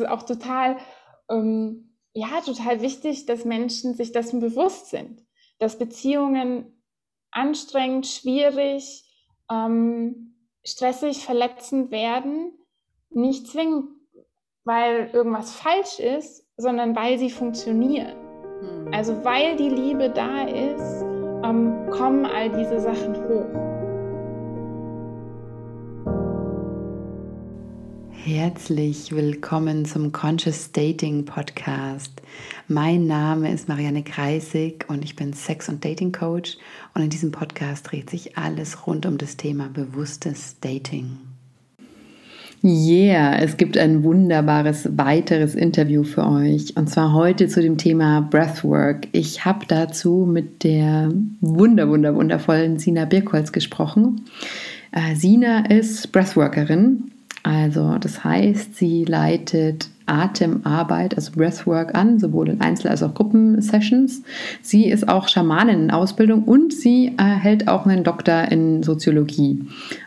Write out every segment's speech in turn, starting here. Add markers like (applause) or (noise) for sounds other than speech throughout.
es auch total, ähm, ja, total wichtig, dass Menschen sich dessen bewusst sind, dass Beziehungen anstrengend, schwierig, ähm, stressig, verletzend werden, nicht zwingend, weil irgendwas falsch ist, sondern weil sie funktionieren. Hm. Also weil die Liebe da ist, ähm, kommen all diese Sachen hoch. Herzlich willkommen zum Conscious Dating Podcast. Mein Name ist Marianne Kreisig und ich bin Sex- und Dating Coach und in diesem Podcast dreht sich alles rund um das Thema bewusstes Dating. Yeah, es gibt ein wunderbares weiteres Interview für euch und zwar heute zu dem Thema Breathwork. Ich habe dazu mit der wunder wunder wundervollen Sina Birkholz gesprochen. Äh, Sina ist Breathworkerin also das heißt, sie leitet Atemarbeit, also Breathwork an, sowohl in Einzel- als auch Gruppensessions. Sie ist auch Schamanin in Ausbildung und sie erhält auch einen Doktor in Soziologie.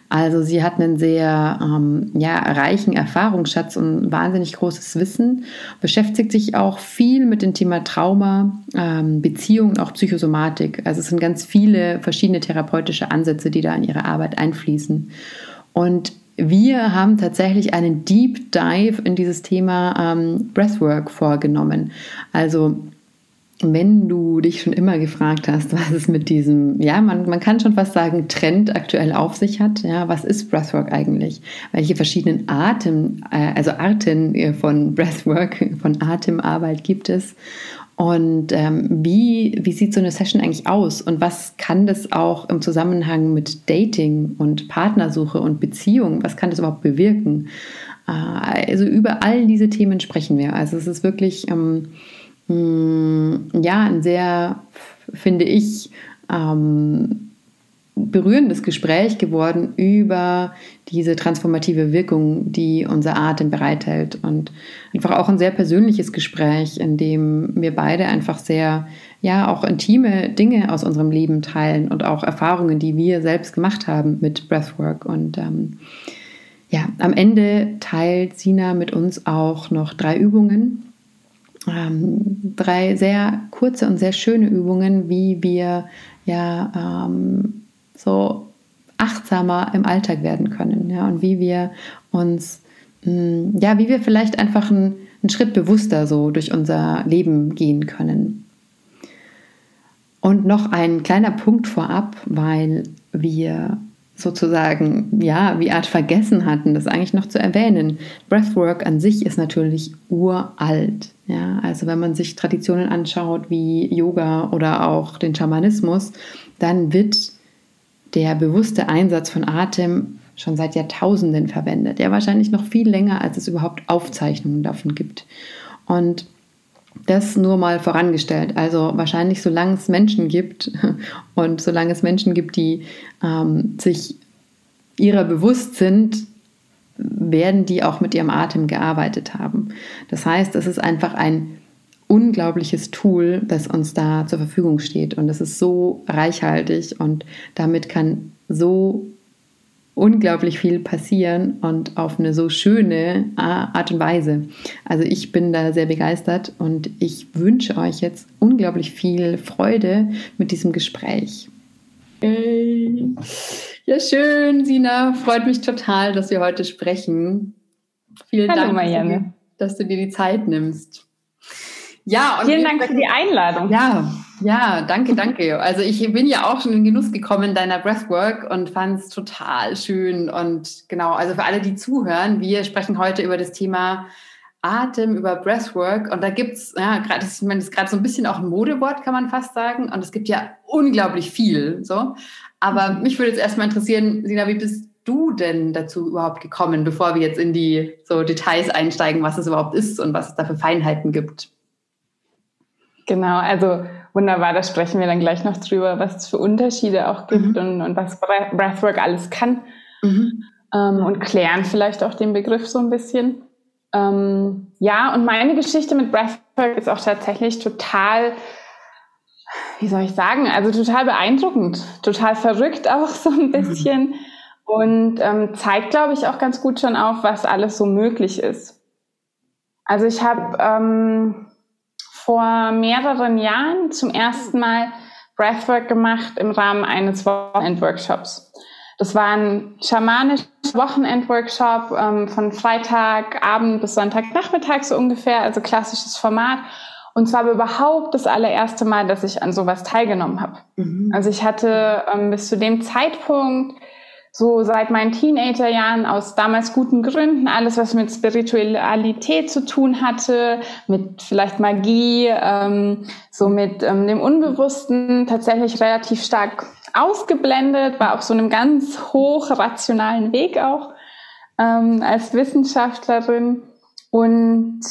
Also sie hat einen sehr ähm, ja, reichen Erfahrungsschatz und wahnsinnig großes Wissen, beschäftigt sich auch viel mit dem Thema Trauma, ähm, Beziehungen, auch Psychosomatik. Also es sind ganz viele verschiedene therapeutische Ansätze, die da in ihre Arbeit einfließen. Und wir haben tatsächlich einen Deep Dive in dieses Thema ähm, Breathwork vorgenommen. Also wenn du dich schon immer gefragt hast, was es mit diesem, ja, man, man kann schon fast sagen, Trend aktuell auf sich hat, ja, was ist Breathwork eigentlich? Welche verschiedenen Arten, äh, also Arten äh, von Breathwork, von Atemarbeit gibt es? Und ähm, wie, wie sieht so eine Session eigentlich aus? Und was kann das auch im Zusammenhang mit Dating und Partnersuche und Beziehung, was kann das überhaupt bewirken? Äh, also über all diese Themen sprechen wir. Also es ist wirklich ähm, mh, mm, ja ein sehr, finde ich, ähm, berührendes Gespräch geworden über diese transformative Wirkung, die unser Atem bereithält. Und einfach auch ein sehr persönliches Gespräch, in dem wir beide einfach sehr, ja, auch intime Dinge aus unserem Leben teilen und auch Erfahrungen, die wir selbst gemacht haben mit Breathwork. Und ähm, ja, am Ende teilt Sina mit uns auch noch drei Übungen. Ähm, drei sehr kurze und sehr schöne Übungen, wie wir ja ähm, so achtsamer im Alltag werden können. Ja, und wie wir uns, mm, ja, wie wir vielleicht einfach einen, einen Schritt bewusster so durch unser Leben gehen können. Und noch ein kleiner Punkt vorab, weil wir sozusagen, ja, wie Art vergessen hatten, das eigentlich noch zu erwähnen. Breathwork an sich ist natürlich uralt. Ja, also wenn man sich Traditionen anschaut wie Yoga oder auch den Schamanismus, dann wird der bewusste Einsatz von Atem schon seit Jahrtausenden verwendet. Ja, wahrscheinlich noch viel länger, als es überhaupt Aufzeichnungen davon gibt. Und das nur mal vorangestellt. Also wahrscheinlich, solange es Menschen gibt (laughs) und solange es Menschen gibt, die ähm, sich ihrer bewusst sind, werden die auch mit ihrem Atem gearbeitet haben. Das heißt, es ist einfach ein unglaubliches Tool, das uns da zur Verfügung steht. Und es ist so reichhaltig und damit kann so unglaublich viel passieren und auf eine so schöne Art und Weise. Also ich bin da sehr begeistert und ich wünsche euch jetzt unglaublich viel Freude mit diesem Gespräch. Hey. Ja, schön, Sina. Freut mich total, dass wir heute sprechen. Vielen Hallo, Dank, Marianne. dass du dir die Zeit nimmst. Ja, und vielen Dank für die Einladung. Ja, ja, danke, danke. Also ich bin ja auch schon in Genuss gekommen deiner Breathwork und fand es total schön. Und genau, also für alle, die zuhören, wir sprechen heute über das Thema Atem, über Breathwork. Und da gibt's ja, gerade, ich meine, das ist gerade so ein bisschen auch ein Modewort, kann man fast sagen. Und es gibt ja unglaublich viel. So. Aber mhm. mich würde jetzt erstmal interessieren, Sina, wie bist du denn dazu überhaupt gekommen, bevor wir jetzt in die so Details einsteigen, was es überhaupt ist und was es da für Feinheiten gibt? Genau, also wunderbar, da sprechen wir dann gleich noch drüber, was es für Unterschiede auch gibt mhm. und, und, was Breathwork alles kann. Mhm. Ähm, und klären vielleicht auch den Begriff so ein bisschen. Ähm, ja, und meine Geschichte mit Breathwork ist auch tatsächlich total, wie soll ich sagen, also total beeindruckend, total verrückt auch so ein mhm. bisschen mhm. und ähm, zeigt, glaube ich, auch ganz gut schon auf, was alles so möglich ist. Also ich habe ähm, vor mehreren Jahren zum ersten Mal Breathwork gemacht im Rahmen eines Wochenendworkshops. Das war ein schamanischer Wochenendworkshop ähm, von Freitagabend bis Sonntagnachmittag so ungefähr, also klassisches Format. Und zwar überhaupt das allererste Mal, dass ich an sowas teilgenommen habe. Mhm. Also ich hatte ähm, bis zu dem Zeitpunkt so seit meinen Teenagerjahren aus damals guten Gründen. Alles, was mit Spiritualität zu tun hatte, mit vielleicht Magie, ähm, so mit ähm, dem Unbewussten tatsächlich relativ stark ausgeblendet, war auf so einem ganz hoch rationalen Weg auch ähm, als Wissenschaftlerin. Und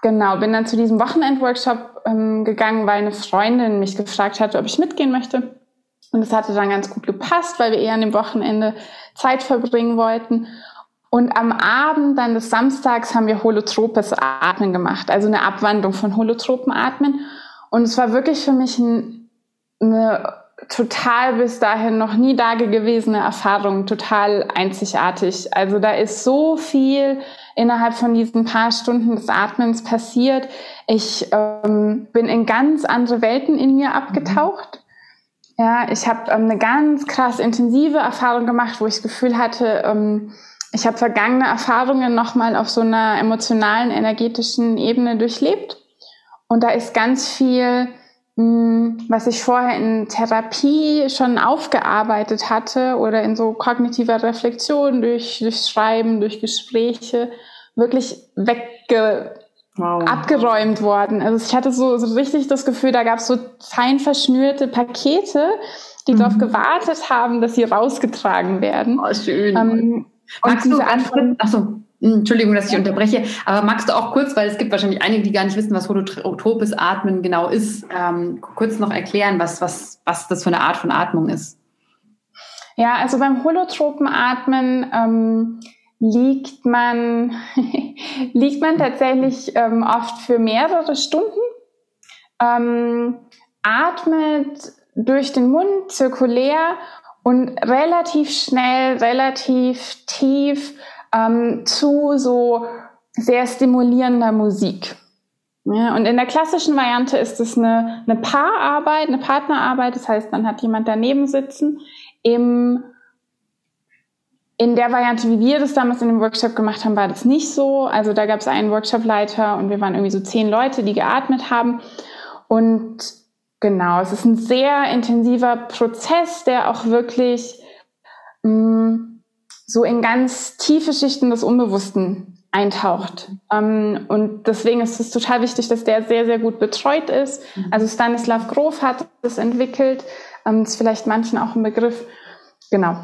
genau bin dann zu diesem Wochenendworkshop ähm, gegangen, weil eine Freundin mich gefragt hatte, ob ich mitgehen möchte. Und es hatte dann ganz gut gepasst, weil wir eher an dem Wochenende Zeit verbringen wollten. Und am Abend dann des Samstags haben wir holotropes Atmen gemacht, also eine Abwandlung von holotropen Atmen. Und es war wirklich für mich ein, eine total bis dahin noch nie dagewesene Erfahrung, total einzigartig. Also da ist so viel innerhalb von diesen paar Stunden des Atmens passiert. Ich ähm, bin in ganz andere Welten in mir abgetaucht. Ja, ich habe ähm, eine ganz krass intensive Erfahrung gemacht, wo ich das Gefühl hatte, ähm, ich habe vergangene Erfahrungen nochmal auf so einer emotionalen, energetischen Ebene durchlebt. Und da ist ganz viel, mh, hm, was ich vorher in Therapie schon aufgearbeitet hatte oder in so kognitiver Reflexion durch, durch Schreiben, durch Gespräche, wirklich wegge wow. abgeräumt worden. Also ich hatte so, so richtig das Gefühl, da gab es so fein verschnürte Pakete, die mhm. darauf gewartet haben, dass sie rausgetragen werden. Oh, schön. Ähm, magst du Antworten? Achso, hm, Entschuldigung, dass ich unterbreche, aber magst du auch kurz, weil es gibt wahrscheinlich einige, die gar nicht wissen, was holotropes Atmen genau ist, ähm, kurz noch erklären, was, was, was das für eine Art von Atmung ist? Ja, also beim holotropen Atmen ähm, liegt man, (laughs) liegt man tatsächlich ähm, oft für mehrere Stunden, ähm, atmet durch den Mund zirkulär und relativ schnell, relativ tief ähm, zu so sehr stimulierender Musik. Ja, und in der klassischen Variante ist es eine, eine Paararbeit, eine Partnerarbeit, das heißt, man hat jemand daneben sitzen. Im in der Variante, wie wir das damals in dem Workshop gemacht haben, war das nicht so. Also da gab es einen Workshopleiter und wir waren irgendwie so zehn Leute, die geatmet haben. Und genau, es ist ein sehr intensiver Prozess, der auch wirklich mh, mm, so in ganz tiefe Schichten des Unbewussten eintaucht. Ähm, und deswegen ist es total wichtig, dass der sehr, sehr gut betreut ist. Mhm. Also Stanislav Grof hat das entwickelt. Ähm, ist vielleicht manchen auch ein Begriff. Genau.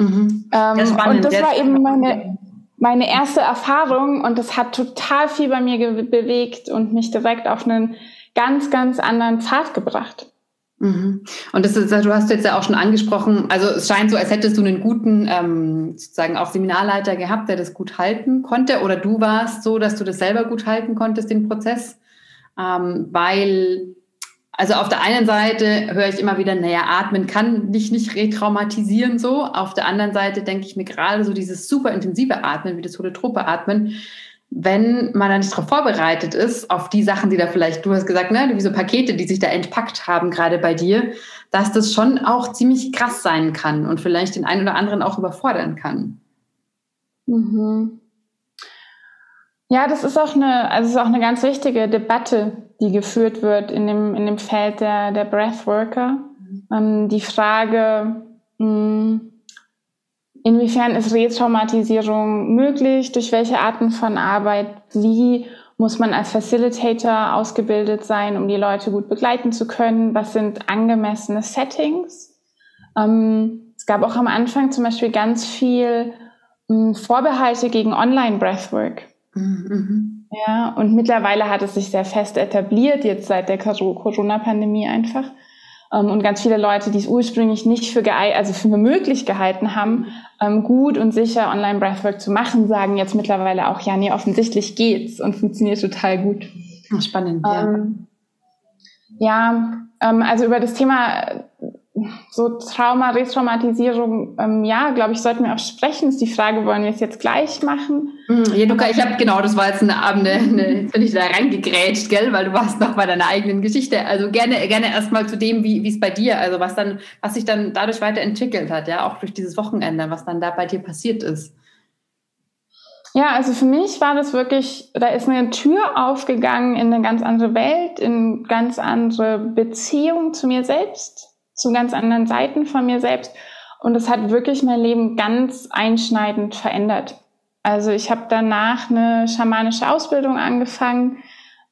Mhm. Ähm, und das war eben meine, meine erste Erfahrung und das hat total viel bei mir bewegt und mich direkt auf einen ganz, ganz anderen Pfad gebracht. Mhm. Und das ist, du hast jetzt ja auch schon angesprochen, also es scheint so, als hättest du einen guten, ähm, sozusagen auch Seminarleiter gehabt, der das gut halten konnte, oder du warst so, dass du das selber gut halten konntest, den Prozess, ähm, weil also auf der einen Seite höre ich immer wieder, naja, atmen kann dich nicht retraumatisieren so. Auf der anderen Seite denke ich mir gerade so dieses super intensive Atmen, wie das holotrope Atmen, wenn man da nicht darauf vorbereitet ist, auf die Sachen, die da vielleicht, du hast gesagt, ne, wie so Pakete, die sich da entpackt haben, gerade bei dir, dass das schon auch ziemlich krass sein kann und vielleicht den einen oder anderen auch überfordern kann. Mhm. Ja, das ist auch eine, also ist auch eine ganz wichtige Debatte, die geführt wird in dem, in dem Feld der, der Breathworker. Mhm. Ähm, die Frage, mh, hm, inwiefern ist Retraumatisierung möglich, durch welche Arten von Arbeit, wie muss man als Facilitator ausgebildet sein, um die Leute gut begleiten zu können, was sind angemessene Settings. Ähm, es gab auch am Anfang zum Beispiel ganz viel mh, hm, Vorbehalte gegen Online-Breathwork. Mhm. Ja, und mittlerweile hat es sich sehr fest etabliert, jetzt seit der Corona-Pandemie einfach. Ähm, und ganz viele Leute, die es ursprünglich nicht für geeignet, also für möglich gehalten haben, ähm, gut und sicher Online-Breathwork zu machen, sagen jetzt mittlerweile auch, ja, nee, offensichtlich geht's und funktioniert total gut. Spannend, ja. Ähm, ja, ähm, also über das Thema so Trauma, Retraumatisierung, ähm, ja, glaube ich, sollten wir auch sprechen. Ist die Frage, wollen wir es jetzt gleich machen? Hm, ja, Luca, ich habe genau, das war jetzt eine Abende, eine, bin ich da reingegrätscht, gell, weil du warst noch bei deiner eigenen Geschichte. Also gerne, gerne erstmal zu dem, wie es bei dir, also was dann, was sich dann dadurch weiterentwickelt hat, ja, auch durch dieses Wochenende, was dann da bei dir passiert ist. Ja, also für mich war das wirklich, da ist eine Tür aufgegangen in eine ganz andere Welt, in ganz andere Beziehung zu mir selbst, zu ganz anderen Seiten von mir selbst. Und es hat wirklich mein Leben ganz einschneidend verändert. Also ich habe danach eine schamanische Ausbildung angefangen,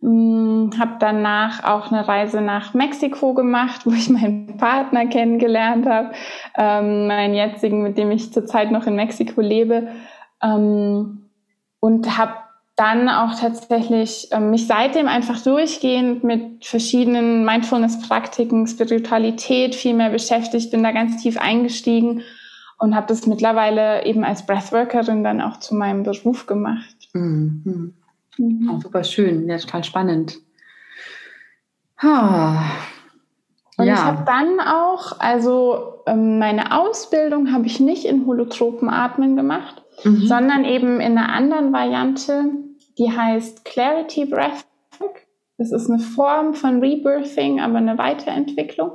hm, habe danach auch eine Reise nach Mexiko gemacht, (laughs) wo ich meinen Partner kennengelernt habe, ähm, meinen jetzigen, mit dem ich zurzeit noch in Mexiko lebe. Ähm, und habe dann auch tatsächlich äh, mich seitdem einfach durchgehend mit verschiedenen Mindfulness-Praktiken, Spiritualität viel mehr beschäftigt, bin da ganz tief eingestiegen und habe das mittlerweile eben als Breathworkerin dann auch zu meinem Beruf gemacht. Mhm. Mhm. Oh, super schön, ja, total spannend. Ah. Und ja. ich habe dann auch, also ähm, meine Ausbildung habe ich nicht in Holotropenatmen gemacht, mhm. sondern eben in einer anderen Variante, die heißt Clarity Breathwork. Das ist eine Form von Rebirthing, aber eine Weiterentwicklung.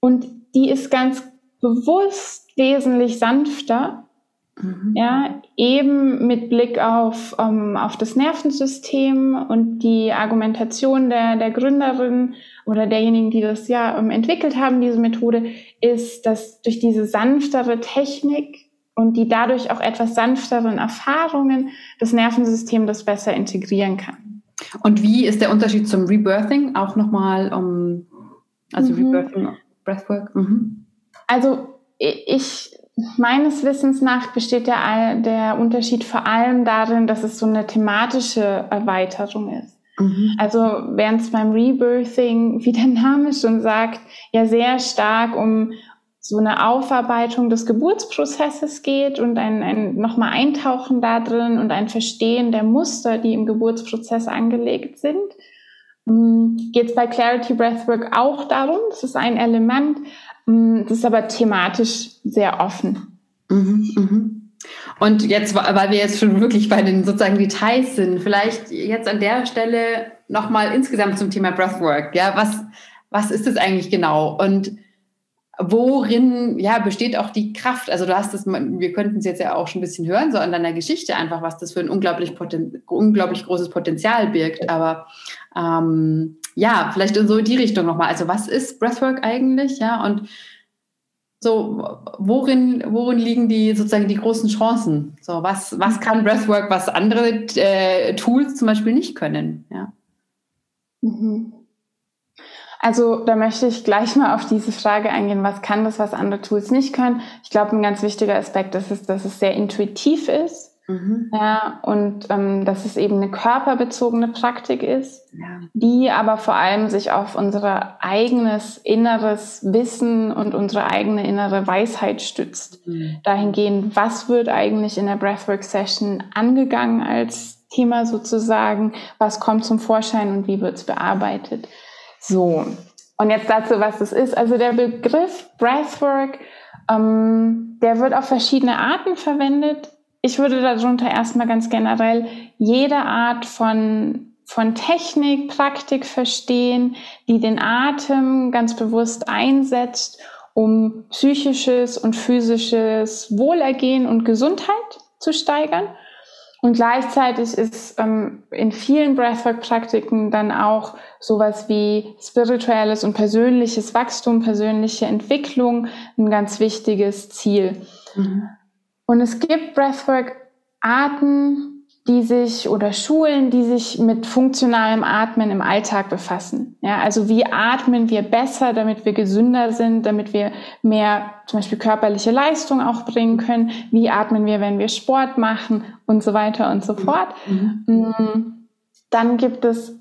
Und die ist ganz bewusst wesentlich sanfter. Mhm. Ja, eben mit Blick auf, um, ähm, auf das Nervensystem und die Argumentation der, der Gründerin oder derjenigen, die das ja um, entwickelt haben, diese Methode, ist, dass durch diese sanftere Technik und die dadurch auch etwas sanfteren Erfahrungen das Nervensystem das besser integrieren kann. Und wie ist der Unterschied zum Rebirthing? Auch nochmal um, also mhm. Rebirthing, Breathwork? Mhm. Also ich, meines Wissens nach besteht der, der Unterschied vor allem darin, dass es so eine thematische Erweiterung ist. Mhm. Also während es beim Rebirthing, wie der Name schon sagt, ja sehr stark um, so eine Aufarbeitung des Geburtsprozesses geht und ein, ein nochmal Eintauchen da drin und ein Verstehen der Muster, die im Geburtsprozess angelegt sind. Mm, geht es bei Clarity Breathwork auch darum, das ist ein Element, mm, das ist aber thematisch sehr offen. Mhm, mhm. Und jetzt, weil wir jetzt schon wirklich bei den sozusagen Details sind, vielleicht jetzt an der Stelle nochmal insgesamt zum Thema Breathwork. Ja, was, was ist das eigentlich genau? Und worin ja besteht auch die Kraft? Also du hast es, wir könnten es jetzt ja auch schon ein bisschen hören, so an deiner Geschichte einfach, was das für ein unglaublich, poten, unglaublich großes Potenzial birgt. Aber ähm, ja, vielleicht in so die Richtung nochmal. Also was ist Breathwork eigentlich? Ja, und so, worin, worin liegen die sozusagen die großen Chancen? So, was, was kann Breathwork, was andere äh, Tools zum Beispiel nicht können? Ja. Mhm. Also da möchte ich gleich mal auf diese Frage eingehen, was kann das, was andere Tools nicht können. Ich glaube, ein ganz wichtiger Aspekt ist, es, dass es sehr intuitiv ist. Mhm. Ja, und ähm, dass es eben eine körperbezogene Praktik ist, ja. die aber vor allem sich auf unser eigenes inneres Wissen und unsere eigene innere Weisheit stützt. Mhm. Dahingehend, was wird eigentlich in der Breathwork-Session angegangen als Thema sozusagen, was kommt zum Vorschein und wie wird es bearbeitet. So, und jetzt dazu, was das ist. Also der Begriff Breathwork, ähm, der wird auf verschiedene Arten verwendet. Ich würde darunter erstmal ganz generell jede Art von, von Technik, Praktik verstehen, die den Atem ganz bewusst einsetzt, um psychisches und physisches Wohlergehen und Gesundheit zu steigern. Und gleichzeitig ist ähm, in vielen Breathwork-Praktiken dann auch sowas wie spirituelles und persönliches Wachstum, persönliche Entwicklung ein ganz wichtiges Ziel. Mhm. Und es gibt Breathwork-Arten, die sich oder Schulen, die sich mit funktionalem Atmen im Alltag befassen. Ja, also wie atmen wir besser, damit wir gesünder sind, damit wir mehr zum Beispiel körperliche Leistung auch bringen können? Wie atmen wir, wenn wir Sport machen und so weiter und so fort? Mhm. Mm, dann gibt es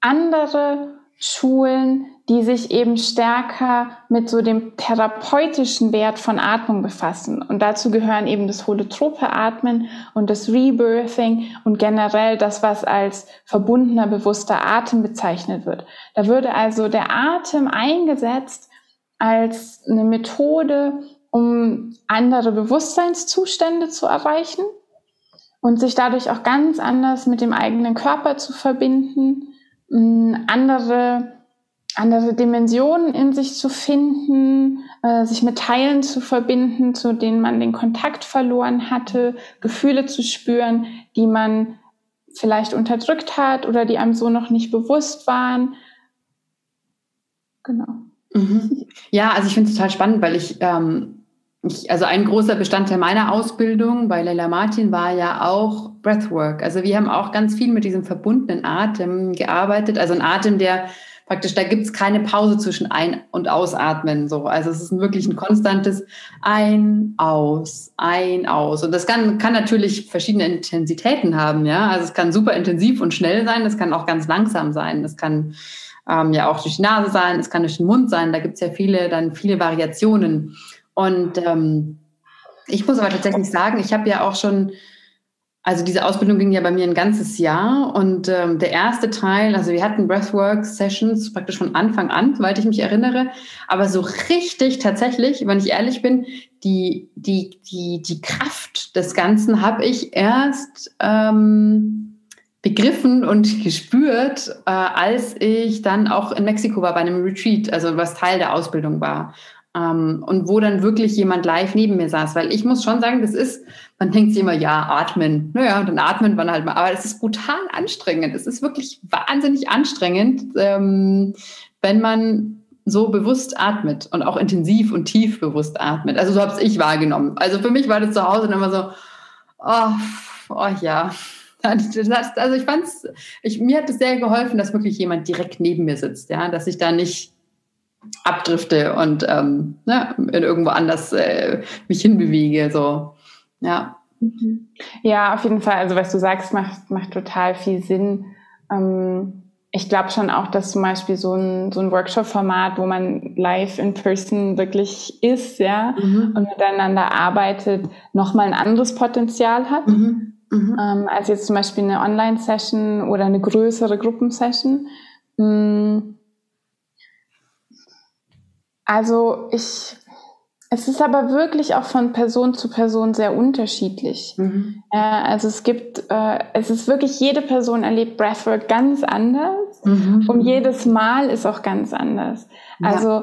andere Schulen, die sich eben stärker mit so dem therapeutischen Wert von Atmung befassen. Und dazu gehören eben das holotrope Atmen und das Rebirthing und generell das, was als verbundener, bewusster Atem bezeichnet wird. Da würde also der Atem eingesetzt, als eine Methode, um andere Bewusstseinszustände zu erreichen und sich dadurch auch ganz anders mit dem eigenen Körper zu verbinden, andere, andere Dimensionen in sich zu finden, äh, sich mit Teilen zu verbinden, zu denen man den Kontakt verloren hatte, Gefühle zu spüren, die man vielleicht unterdrückt hat oder die einem so noch nicht bewusst waren. Genau. Mhm. Ja, also ich finde es total spannend, weil ich, ähm, ich, also ein großer Bestandteil meiner Ausbildung bei Leila Martin war ja auch Breathwork. Also wir haben auch ganz viel mit diesem verbundenen Atem gearbeitet. Also ein Atem, der praktisch, da gibt es keine Pause zwischen Ein- und Ausatmen. So. Also es ist wirklich ein konstantes Ein, Aus, Ein, Aus. Und das kann, kann natürlich verschiedene Intensitäten haben, ja. Also es kann super intensiv und schnell sein, das kann auch ganz langsam sein. Das kann ähm, ja auch durch die Nase sein, es kann durch den Mund sein. Da gibt es ja viele, dann viele Variationen. Und ähm, ich muss aber tatsächlich sagen, ich habe ja auch schon also diese Ausbildung ging ja bei mir ein ganzes Jahr und ähm, der erste Teil, also wir hatten Breathwork-Sessions praktisch von Anfang an, soweit ich mich erinnere, aber so richtig tatsächlich, wenn ich ehrlich bin, die, die, die, die Kraft des Ganzen habe ich erst ähm, begriffen und (laughs) gespürt, äh, als ich dann auch in Mexiko war bei einem Retreat, also was Teil der Ausbildung war. Ähm, und wo dann wirklich jemand live neben mir saß, weil ich muss schon sagen, das ist man denkt sich immer, ja, atmen. Naja, dann atmet man halt mal. Aber es ist brutal anstrengend. Es ist wirklich wahnsinnig anstrengend, ähm, wenn man so bewusst atmet und auch intensiv und tief bewusst atmet. Also so habe ich wahrgenommen. Also für mich war das zu Hause immer so, oh, oh ja. Also ich fand's, ich, mir hat es sehr geholfen, dass wirklich jemand direkt neben mir sitzt, ja, dass ich da nicht abdrifte und ähm, ne, in irgendwo anders äh, mich hinbewege. So. Ja. Mhm. Ja, auf jeden Fall. Also was du sagst, macht, macht total viel Sinn. Ähm, ich glaube schon auch, dass zum Beispiel so ein, so ein Workshop-Format, wo man live in person wirklich ist, ja, mhm. und miteinander arbeitet, nochmal ein anderes Potenzial hat. Mhm. Mhm. Ähm, als jetzt zum Beispiel eine Online-Session oder eine größere Gruppensession. Mm. Also ich es ist aber wirklich auch von Person zu Person sehr unterschiedlich. Mhm. Äh, also es gibt, äh, es ist wirklich, jede Person erlebt Breathwork ganz anders mhm. und jedes Mal ist auch ganz anders. Ja. Also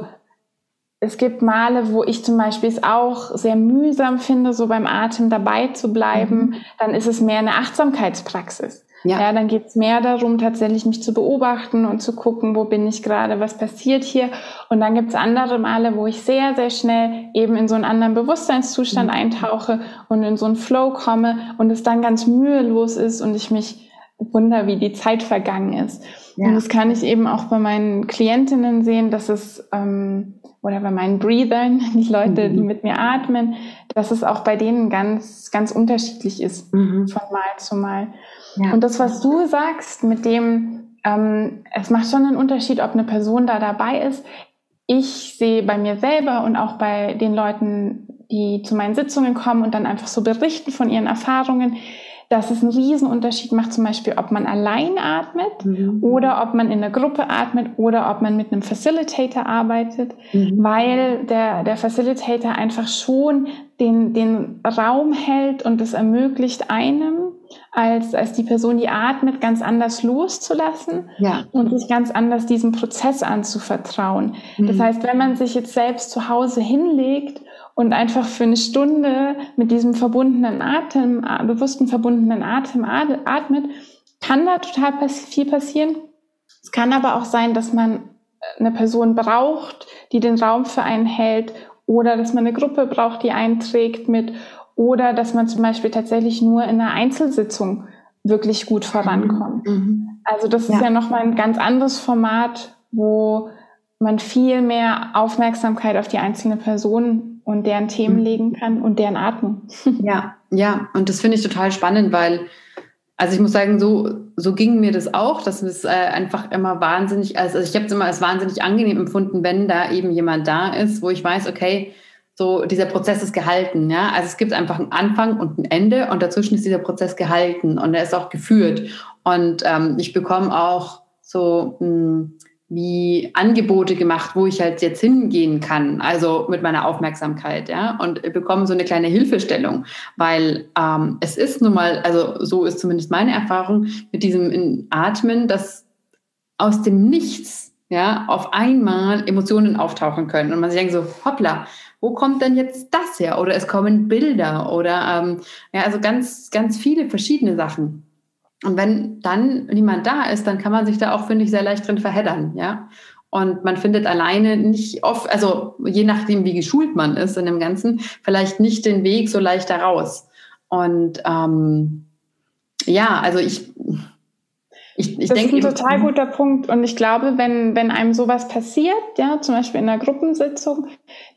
es gibt Male, wo ich zum Beispiel es auch sehr mühsam finde, so beim Atem dabei zu bleiben. Mhm. Dann ist es mehr eine Achtsamkeitspraxis. Ja. ja, dann geht's mehr darum, tatsächlich mich zu beobachten und zu gucken, wo bin ich gerade, was passiert hier. Und dann gibt's andere Male, wo ich sehr, sehr schnell eben in so einen anderen Bewusstseinszustand mhm. eintauche und in so einen Flow komme und es dann ganz mühelos ist und ich mich wunder, wie die Zeit vergangen ist. Ja. Und das kann ich eben auch bei meinen Klientinnen sehen, dass es ähm, oder bei meinen Breathern, (laughs) die Leute, mhm. die mit mir atmen, dass es auch bei denen ganz, ganz unterschiedlich ist mhm. von Mal zu Mal. Ja. Und das, was du sagst, mit dem, ähm, es macht schon einen Unterschied, ob eine Person da dabei ist. Ich sehe bei mir selber und auch bei den Leuten, die zu meinen Sitzungen kommen und dann einfach so berichten von ihren Erfahrungen, dass es einen Riesenunterschied macht, zum Beispiel, ob man allein atmet mhm. oder ob man in der Gruppe atmet oder ob man mit einem Facilitator arbeitet, mhm. weil der, der Facilitator einfach schon den, den Raum hält und es ermöglicht einem, als, als die Person, die atmet, ganz anders loszulassen ja. und sich ganz anders diesem Prozess anzuvertrauen. Mhm. Das heißt, wenn man sich jetzt selbst zu Hause hinlegt und einfach für eine Stunde mit diesem verbundenen Atem, bewussten verbundenen Atem atmet, kann da total viel passieren. Es kann aber auch sein, dass man äh, eine Person braucht, die den Raum für einen hält oder dass man eine Gruppe braucht, die einträgt mit oder dass man zum Beispiel tatsächlich nur in einer Einzelsitzung wirklich gut vorankommt. Mhm. Also das ja. ist ja nochmal ein ganz anderes Format, wo man viel mehr Aufmerksamkeit auf die einzelne Person und deren Themen mhm. legen kann und deren Atmung. (laughs) Ja, ja, und das finde ich total spannend, weil, also ich muss sagen, so, so ging mir das auch, dass es äh, einfach immer wahnsinnig, also ich habe es immer als wahnsinnig angenehm empfunden, wenn da eben jemand da ist, wo ich weiß, okay, so dieser Prozess ist gehalten, ja. Also es gibt einfach einen Anfang und ein Ende und dazwischen ist dieser Prozess gehalten und er ist auch geführt. Und ähm, ich bekomme auch so mh, hm, wie Angebote gemacht, wo ich halt jetzt hingehen kann, also mit meiner Aufmerksamkeit, ja, und bekomme so eine kleine Hilfestellung, weil ähm, es ist nun mal, also so ist zumindest meine Erfahrung mit diesem Atmen, dass aus dem Nichts, ja, auf einmal Emotionen auftauchen können und man sich denkt so, hoppla, wo kommt denn jetzt das her? Oder es kommen Bilder oder ähm, ja, also ganz, ganz viele verschiedene Sachen. Und wenn dann niemand da ist, dann kann man sich da auch, finde ich, sehr leicht drin verheddern, ja. Und man findet alleine nicht oft, also je nachdem, wie geschult man ist in dem Ganzen, vielleicht nicht den Weg so leicht daraus. Und ähm, ja, also ich, ich, ich das denke, ist ein total guter Punkt. Und ich glaube, wenn, wenn einem sowas passiert, ja, zum Beispiel in einer Gruppensitzung,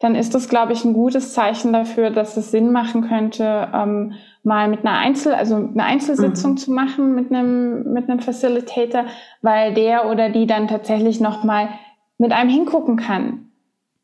dann ist das, glaube ich, ein gutes Zeichen dafür, dass es Sinn machen könnte, ähm, mal mit einer Einzel, also eine Einzelsitzung mhm. zu machen mit einem, mit einem Facilitator, weil der oder die dann tatsächlich nochmal mit einem hingucken kann.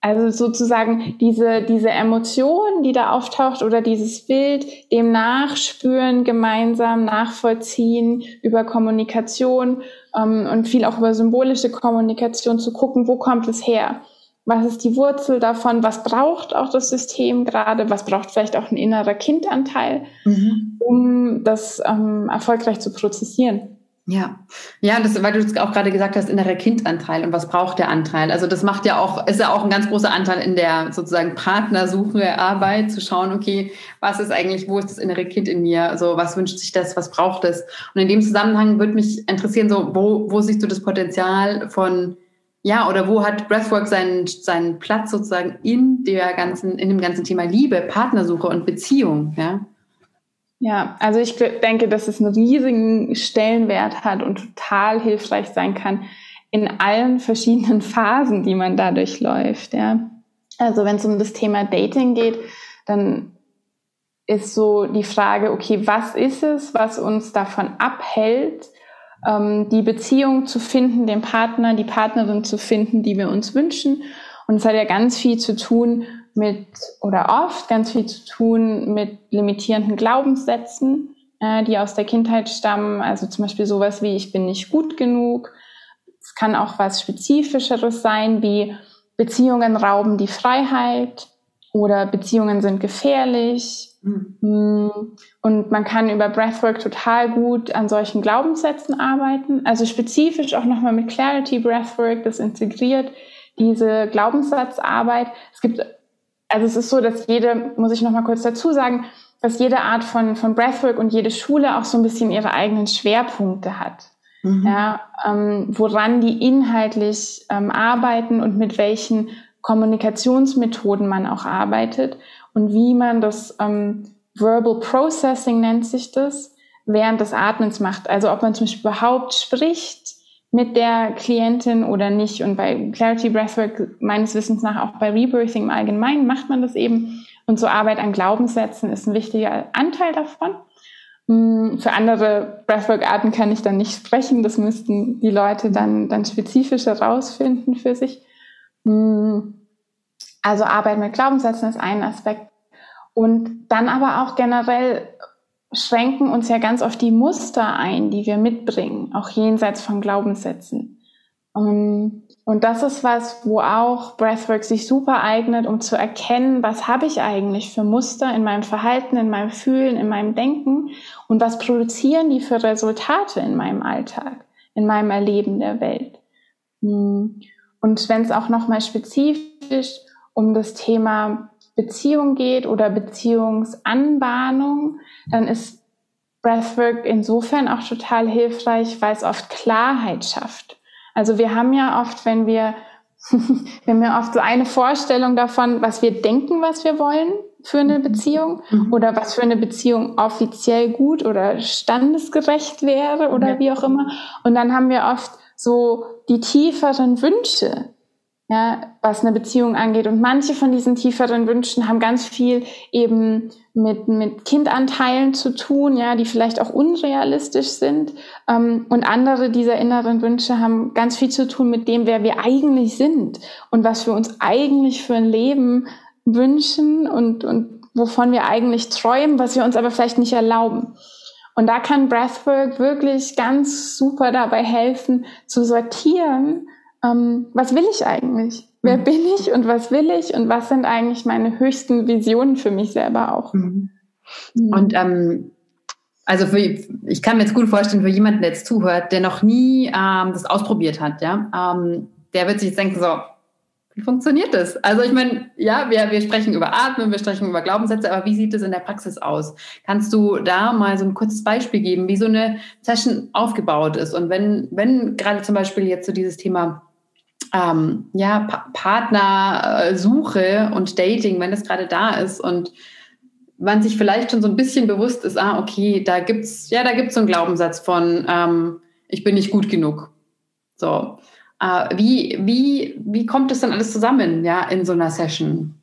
Also sozusagen diese, diese Emotion, die da auftaucht oder dieses Bild, dem nachspüren, gemeinsam nachvollziehen über Kommunikation ähm, und viel auch über symbolische Kommunikation zu gucken, wo kommt es her? Was ist die Wurzel davon? Was braucht auch das System gerade? Was braucht vielleicht auch ein innerer Kindanteil, mhm. um das ähm, erfolgreich zu prozessieren? Ja, ja, das, weil du auch gerade gesagt hast, innerer Kindanteil und was braucht der Anteil? Also das macht ja auch, ist ja auch ein ganz großer Anteil in der sozusagen Partnersuche Arbeit, zu schauen, okay, was ist eigentlich, wo ist das innere Kind in mir? Also was wünscht sich das, was braucht es? Und in dem Zusammenhang würde mich interessieren, so wo, wo siehst du das Potenzial von ja, oder wo hat Breathwork seinen, seinen Platz sozusagen in der ganzen, in dem ganzen Thema Liebe, Partnersuche und Beziehung, ja? Ja, also ich denke, dass es einen riesigen Stellenwert hat und total hilfreich sein kann in allen verschiedenen (laughs) Phasen, die man da durchläuft. Ja. Also wenn es um das Thema Dating geht, dann ist so die Frage, okay, was ist es, was uns davon abhält, ähm, die Beziehung zu finden, den Partner, die Partnerin zu finden, die wir uns wünschen. Und es hat ja ganz viel zu tun mit oder oft ganz viel zu tun mit limitierenden Glaubenssätzen, äh, die aus der Kindheit stammen. Also zum Beispiel sowas wie ich bin nicht gut genug. Es kann auch was Spezifischeres sein, wie Beziehungen rauben die Freiheit oder Beziehungen sind gefährlich. Mhm. Und man kann über Breathwork total gut an solchen Glaubenssätzen arbeiten. Also spezifisch auch nochmal mit Clarity Breathwork, das integriert diese Glaubenssatzarbeit. Es gibt also es ist so, dass jede, muss ich noch mal kurz dazu sagen, dass jede Art von, von Breathwork und jede Schule auch so ein bisschen ihre eigenen Schwerpunkte hat. Mhm. Ja, ähm, woran die inhaltlich ähm, arbeiten und mit welchen Kommunikationsmethoden man auch arbeitet und wie man das ähm, Verbal Processing nennt sich das, während des Atmens macht. Also ob man zum Beispiel überhaupt spricht, mit der Klientin oder nicht. Und bei Clarity Breathwork meines Wissens nach auch bei Rebirthing im Allgemeinen macht man das eben. Und so Arbeit an Glaubenssätzen ist ein wichtiger Anteil davon. Hm, für andere Breathwork-Arten kann ich dann nicht sprechen. Das müssten die Leute dann, dann spezifisch herausfinden für sich. Hm, also Arbeit mit Glaubenssätzen ist ein Aspekt. Und dann aber auch generell schränken uns ja ganz oft die Muster ein, die wir mitbringen, auch jenseits von Glaubenssätzen. Ähm, und das ist was, wo auch Breathwork sich super eignet, um zu erkennen, was habe ich eigentlich für Muster in meinem Verhalten, in meinem Fühlen, in meinem Denken und was produzieren die für Resultate in meinem Alltag, in meinem Erleben der Welt. Hm. Und wenn es auch nochmal spezifisch um das Thema Beziehung geht oder Beziehungsanbahnung, dann ist Breathwork insofern auch total hilfreich, weil es oft Klarheit schafft. Also wir haben ja oft, wenn wir, (laughs) wir haben ja oft so eine Vorstellung davon, was wir denken, was wir wollen für eine mhm. Beziehung mhm. oder was für eine Beziehung offiziell gut oder standesgerecht wäre oder ja. wie auch immer. Und dann haben wir oft so die tieferen Wünsche, ja, was eine Beziehung angeht. Und manche von diesen tieferen Wünschen haben ganz viel eben mit, mit Kindanteilen zu tun, ja, die vielleicht auch unrealistisch sind. Ähm, und andere dieser inneren Wünsche haben ganz viel zu tun mit dem, wer wir eigentlich sind und was wir uns eigentlich für ein Leben wünschen und, und wovon wir eigentlich träumen, was wir uns aber vielleicht nicht erlauben. Und da kann Breathwork wirklich ganz super dabei helfen, zu sortieren, ähm, was will ich eigentlich? Wer mhm. bin ich und was will ich und was sind eigentlich meine höchsten Visionen für mich selber auch? Mhm. mhm. Und ähm, also für, ich kann mir jetzt gut vorstellen, für jemanden, der jetzt zuhört, der noch nie ähm, das ausprobiert hat, ja, ähm, der wird sich jetzt denken, so, wie funktioniert das? Also ich meine, ja, wir, wir sprechen über Atmen, wir sprechen über Glaubenssätze, aber wie sieht es in der Praxis aus? Kannst du da mal so ein kurzes Beispiel geben, wie so eine Session aufgebaut ist? Und wenn, wenn gerade zum Beispiel jetzt so dieses Thema ähm, ja, pa Partnersuche und Dating, wenn das gerade da ist und man sich vielleicht schon so ein bisschen bewusst ist, ah, okay, da gibt's, ja, da gibt's so einen Glaubenssatz von, ähm, ich bin nicht gut genug. So. Äh, wie, wie, wie kommt das dann alles zusammen, ja, in so einer Session?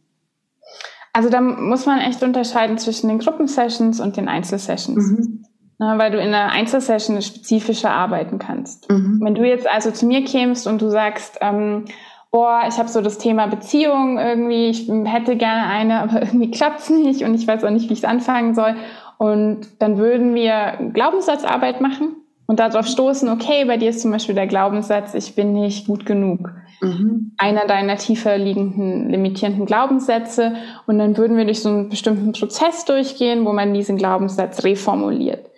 Also da muss man echt unterscheiden zwischen den Gruppensessions und den Einzelsessions. Mhm. Na, weil du in einer Einzelsession spezifischer arbeiten kannst. Mhm. Wenn du jetzt also zu mir kämst und du sagst, ähm, boah, ich habe so das Thema Beziehung irgendwie, ich hätte gerne eine, (laughs) aber irgendwie klappt's nicht und ich weiß auch nicht, wie ich es anfangen soll. Und dann würden wir Glaubenssatzarbeit machen und darauf stoßen, okay, bei dir ist zum Beispiel der Glaubenssatz, ich bin nicht gut genug. Mhm. Einer deiner tiefer liegenden limitierenden Glaubenssätze. Und dann würden wir durch so einen bestimmten Prozess durchgehen, wo man diesen Glaubenssatz reformuliert.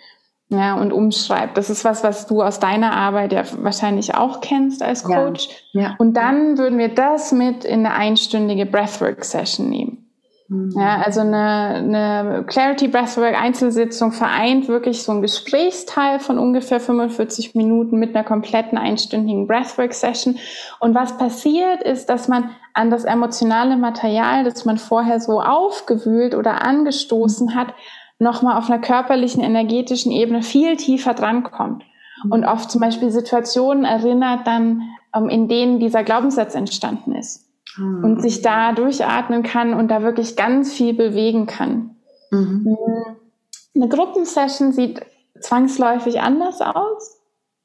Ja, und umschreibt. Das ist was, was du aus deiner Arbeit ja wahrscheinlich auch kennst als Coach. Ja, ja. Und dann würden wir das mit in eine einstündige Breathwork-Session nehmen. Mhm. Ja, also eine, eine Clarity Breathwork Einzelsitzung vereint wirklich so ein Gesprächsteil von ungefähr 45 Minuten mit einer kompletten einstündigen Breathwork Session. Und was passiert ist, dass man an das emotionale Material, das man vorher so aufgewühlt oder angestoßen hat, nochmal auf einer körperlichen, energetischen Ebene viel tiefer drankommt. Und oft zum Beispiel Situationen erinnert dann, ähm, in denen dieser Glaubenssatz entstanden ist mhm. und sich da durchatmen kann und da wirklich ganz viel bewegen kann. Mhm. mhm. Eine Gruppensession sieht zwangsläufig anders aus.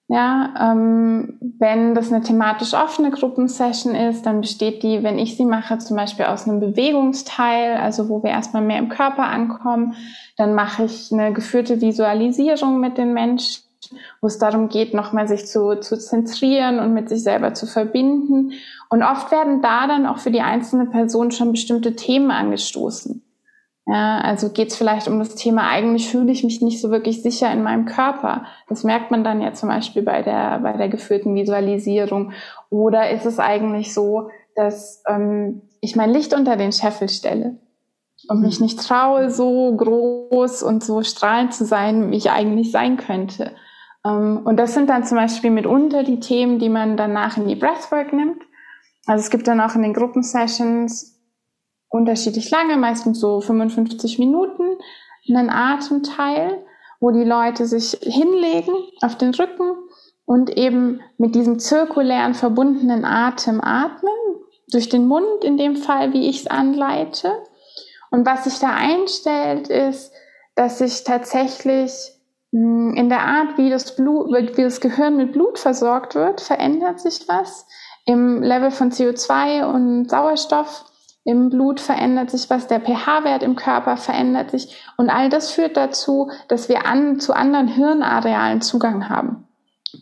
Ja, ähm, wenn das eine thematisch offene Gruppensession ist, dann besteht die, wenn ich sie mache, zum Beispiel aus einem Bewegungsteil, also wo wir erstmal mehr im Körper ankommen. Dann mache ich eine geführte Visualisierung mit den Menschen, wo es darum geht, nochmal sich zu, zu zentrieren und mit sich selber zu verbinden. Und oft werden da dann auch für die einzelne Person schon bestimmte Themen angestoßen. Ja, also geht es vielleicht um das Thema, eigentlich fühle ich mich nicht so wirklich sicher in meinem Körper. Das merkt man dann ja zum Beispiel bei der, bei der geführten Visualisierung. Oder ist es eigentlich so, dass ähm, ich mein Licht unter den Scheffel stelle und mich nicht traue, so groß und so strahlend zu sein, wie ich eigentlich sein könnte. Ähm, und das sind dann zum Beispiel mitunter die Themen, die man danach in die Breathwork nimmt. Also es gibt dann auch in den Gruppensessions unterschiedlich lange, meistens so 55 Minuten, einen Atemteil, wo die Leute sich hinlegen auf den Rücken und eben mit diesem zirkulären verbundenen Atem atmen, durch den Mund in dem Fall, wie ich es anleite. Und was sich da einstellt, ist, dass sich tatsächlich hm, in der Art, wie das, Blut, wie das Gehirn mit Blut versorgt wird, verändert sich was. Im Level von CO2 und Sauerstoff im Blut verändert sich was, der pH-Wert im Körper verändert sich und all das führt dazu, dass wir an, zu anderen Hirnarealen Zugang haben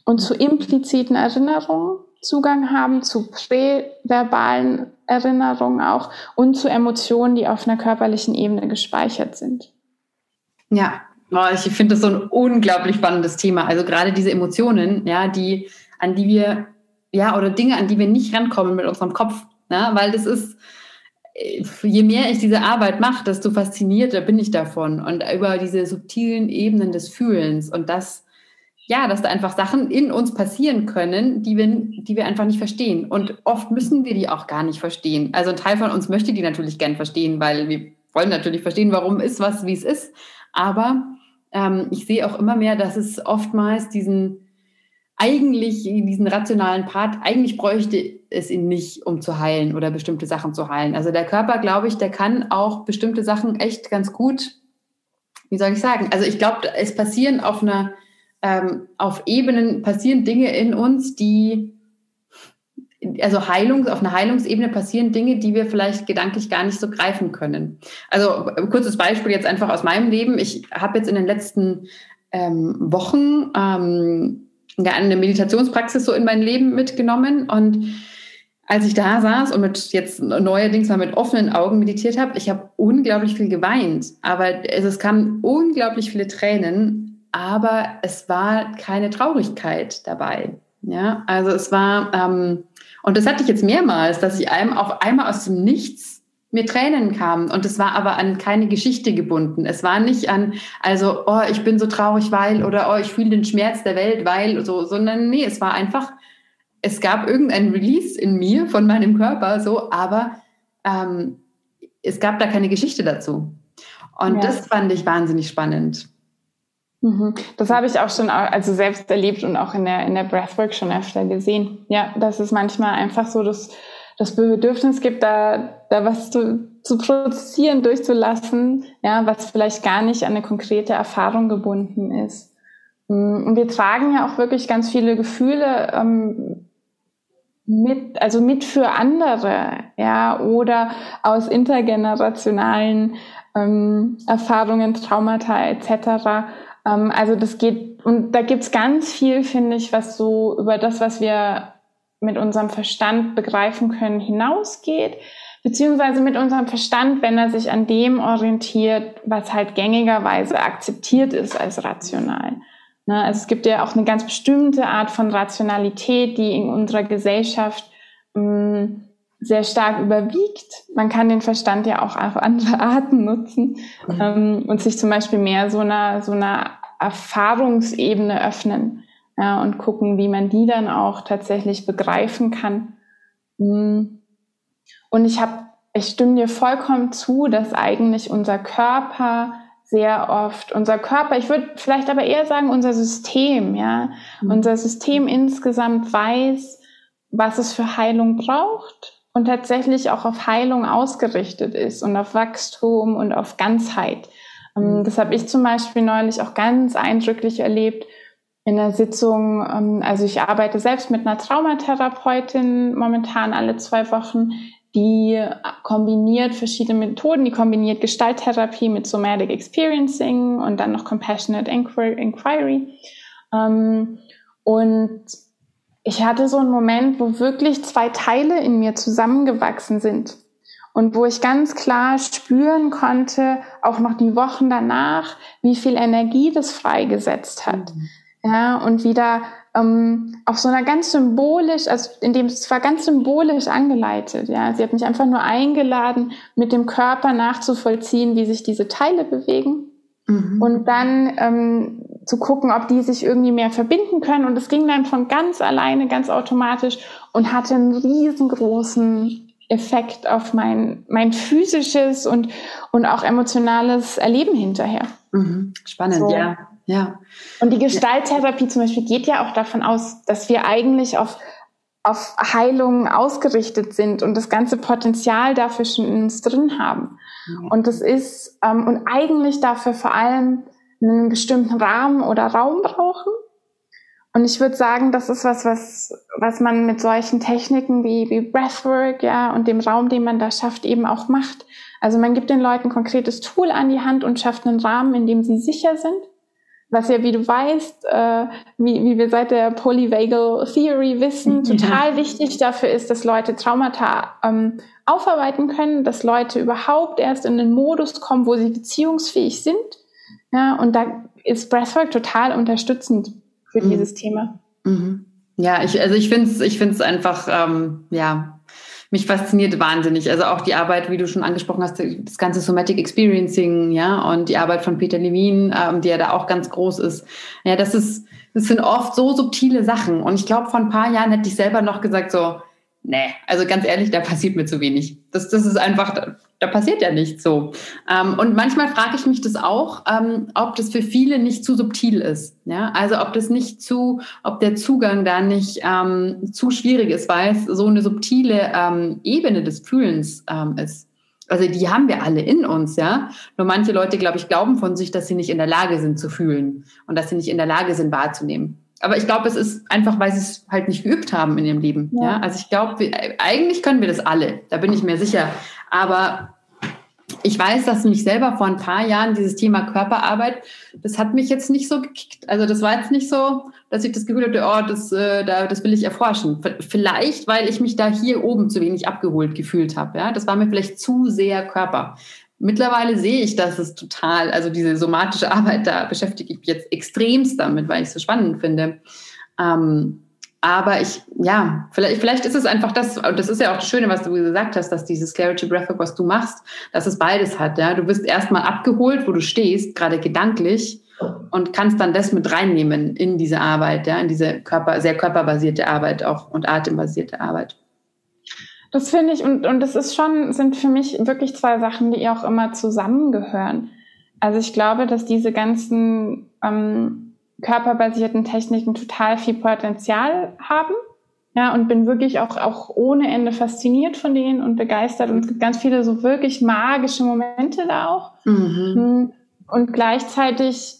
und zu impliziten Erinnerungen Zugang haben, zu präverbalen Erinnerungen auch und zu Emotionen, die auf einer körperlichen Ebene gespeichert sind. Ja, ich finde das so ein unglaublich spannendes Thema. Also gerade diese Emotionen, ja, die, an die wir, ja, oder Dinge, an die wir nicht rankommen mit unserem Kopf, ja, weil das ist, je mehr ich diese Arbeit mache, desto faszinierter bin ich davon und über diese subtilen Ebenen des Fühlens und das, ja, dass da einfach Sachen in uns passieren können, die wir, die wir einfach nicht verstehen. Und oft müssen wir die auch gar nicht verstehen. Also ein Teil von uns möchte die natürlich gern verstehen, weil wir wollen natürlich verstehen, warum ist was, wie es ist. Aber ähm, ich sehe auch immer mehr, dass es oftmals diesen eigentlich diesen rationalen Part, eigentlich bräuchte es ihn nicht, um zu heilen oder bestimmte Sachen zu heilen. Also der Körper, glaube ich, der kann auch bestimmte Sachen echt ganz gut, wie soll ich sagen? Also ich glaube, es passieren auf einer, ähm, auf Ebenen passieren Dinge in uns, die also Heilung, auf einer Heilungsebene passieren Dinge, die wir vielleicht gedanklich gar nicht so greifen können. Also kurzes Beispiel jetzt einfach aus meinem Leben. Ich habe jetzt in den letzten ähm, Wochen ähm, eine Meditationspraxis so in mein Leben mitgenommen und als ich da saß und mit jetzt neuerdings mal mit offenen Augen meditiert habe, ich habe unglaublich viel geweint, aber es, es kamen unglaublich viele Tränen, aber es war keine Traurigkeit dabei. Ja, also es war, ähm, und das hatte ich jetzt mehrmals, dass ich einem auf einmal aus dem Nichts mir Tränen kamen. Und es war aber an keine Geschichte gebunden. Es war nicht an, also, oh, ich bin so traurig, weil, oder oh, ich fühle den Schmerz der Welt, weil, so, sondern nee, es war einfach, es gab irgendein Release in mir von meinem Körper, so, aber ähm, es gab da keine Geschichte dazu. Und ja. das fand ich wahnsinnig spannend. Mhm. Das habe ich auch schon also selbst erlebt und auch in der, in der Breathwork schon öfter gesehen. Ja, dass es manchmal einfach so das, das Bedürfnis gibt, da, da was zu, zu produzieren, durchzulassen, ja, was vielleicht gar nicht an eine konkrete Erfahrung gebunden ist. Mhm. Und wir tragen ja auch wirklich ganz viele Gefühle ähm, mit, also mit für andere, ja, oder aus intergenerationalen ähm, Erfahrungen, Traumata etc. Ähm, also das geht, und da gibt's ganz viel, finde ich, was so über das, was wir mit unserem Verstand begreifen können, hinausgeht, beziehungsweise mit unserem Verstand, wenn er sich an dem orientiert, was halt gängigerweise akzeptiert ist als rational. Ne? Also es gibt ja auch eine ganz bestimmte Art von Rationalität, die in unserer Gesellschaft mh, mm, sehr stark überwiegt. Man kann den Verstand ja auch auf andere (laughs) Arten nutzen mhm. ähm, und sich zum Beispiel mehr so einer, so einer Erfahrungsebene öffnen ja, und gucken, wie man die dann auch tatsächlich begreifen kann. Mm. Und ich habe, ich stimme dir vollkommen zu, dass eigentlich unser Körper sehr oft unser Körper, ich würde vielleicht aber eher sagen unser System, ja, mhm. unser System insgesamt weiß, was es für Heilung braucht und tatsächlich auch auf Heilung ausgerichtet ist und auf Wachstum und auf Ganzheit. Ähm, mhm. Das habe ich zum Beispiel neulich auch ganz eindrücklich erlebt in der Sitzung. Ähm, also ich arbeite selbst mit einer Traumatherapeutin momentan alle zwei Wochen, die kombiniert verschiedene Methoden, die kombiniert Gestalttherapie mit Somatic Experiencing und dann noch Compassionate Inquiry. Ähm, und ich hatte so einen Moment, wo wirklich zwei Teile in mir zusammengewachsen sind und wo ich ganz klar spüren konnte, auch noch die Wochen danach, wie viel Energie das freigesetzt hat. Mhm. Ja, und wieder ähm, auf so einer ganz symbolisch, also in dem es war ganz symbolisch angeleitet. Ja, sie hat mich einfach nur eingeladen, mit dem Körper nachzuvollziehen, wie sich diese Teile bewegen mhm. und dann ähm, zu gucken, ob die sich irgendwie mehr verbinden können. Und es ging dann von ganz alleine, ganz automatisch und hatte einen riesengroßen Effekt auf mein, mein physisches und, und auch emotionales Erleben hinterher. Mhm. Spannend, so. ja. Ja. Und die Gestalttherapie zum Beispiel geht ja auch davon aus, dass wir eigentlich auf, auf Heilung ausgerichtet sind und das ganze Potenzial dafür schon in uns drin haben. Mhm. Und das ist, ähm, und eigentlich dafür vor allem einen bestimmten Rahmen oder Raum brauchen. Und ich würde sagen, das ist was, was, was man mit solchen Techniken wie, wie Breathwork, ja, und dem Raum, den man da schafft, eben auch macht. Also man gibt den Leuten ein konkretes Tool an die Hand und schafft einen Rahmen, in dem sie sicher sind was ja, wie du weißt, äh, wie, wie wir seit der Polyvagal Theory wissen, (laughs) total wichtig dafür ist, dass Leute Traumata ähm, aufarbeiten können, dass Leute überhaupt erst in den Modus kommen, wo sie beziehungsfähig sind. Ja, und da ist Breathwork total unterstützend für mhm. dieses Thema. Mhm. Ja, ich, also ich finde es ich find's einfach, ähm, ja, mich fasziniert wahnsinnig. Also auch die Arbeit, wie du schon angesprochen hast, das ganze Somatic Experiencing, ja, und die Arbeit von Peter Levine, ähm, die ja da auch ganz groß ist. Ja, das ist, das sind oft so subtile Sachen. Und ich glaube, vor ein paar Jahren hätte ich selber noch gesagt, so, nee, also ganz ehrlich, da passiert mir zu wenig. Das, das ist einfach, da, passiert ja nichts so. Ähm, und manchmal frage ich mich das auch, ähm, ob das für viele nicht zu subtil ist. Ja, also ob das nicht zu, ob der Zugang da nicht ähm, zu schwierig ist, weil es so eine subtile ähm, Ebene des Fühlens ähm, ist. Also die haben wir alle in uns, ja. Nur manche Leute, glaube ich, glauben von sich, dass sie nicht in der Lage sind zu fühlen und dass sie nicht in der Lage sind wahrzunehmen. Aber ich glaube, es ist einfach, weil sie es halt nicht geübt haben in ihrem Leben. Ja. ja? Also ich glaube, eigentlich können wir das alle, da bin ich mir sicher. Aber ich weiß, dass mich selber vor ein paar Jahren dieses Thema Körperarbeit, das hat mich jetzt nicht so gekickt. Also das war jetzt nicht so, dass ich das Gefühl hatte, oh, das, äh, das will ich erforschen. Vielleicht, weil ich mich da hier oben zu wenig abgeholt gefühlt habe. Ja? Das war mir vielleicht zu sehr Körper. Mittlerweile sehe ich, dass es total, also diese somatische Arbeit, da beschäftige ich mich jetzt extremst damit, weil ich es so spannend finde. Ähm, aber ich, ja, vielleicht, vielleicht ist es einfach das, das ist ja auch das Schöne, was du gesagt hast, dass dieses Clarity Breathwork, was du machst, dass es beides hat. Ja? Du wirst erstmal abgeholt, wo du stehst, gerade gedanklich, und kannst dann das mit reinnehmen in diese Arbeit, ja, in diese Körper, sehr körperbasierte Arbeit auch und atembasierte Arbeit. Das finde ich, und, und das ist schon, sind für mich wirklich zwei Sachen, die auch immer zusammengehören. Also ich glaube, dass diese ganzen ähm, körperbasierten Techniken total viel Potenzial haben. Ja, und bin wirklich auch, auch ohne Ende fasziniert von denen und begeistert. Und es gibt ganz viele so wirklich magische Momente da auch. Mhm. Hm, und gleichzeitig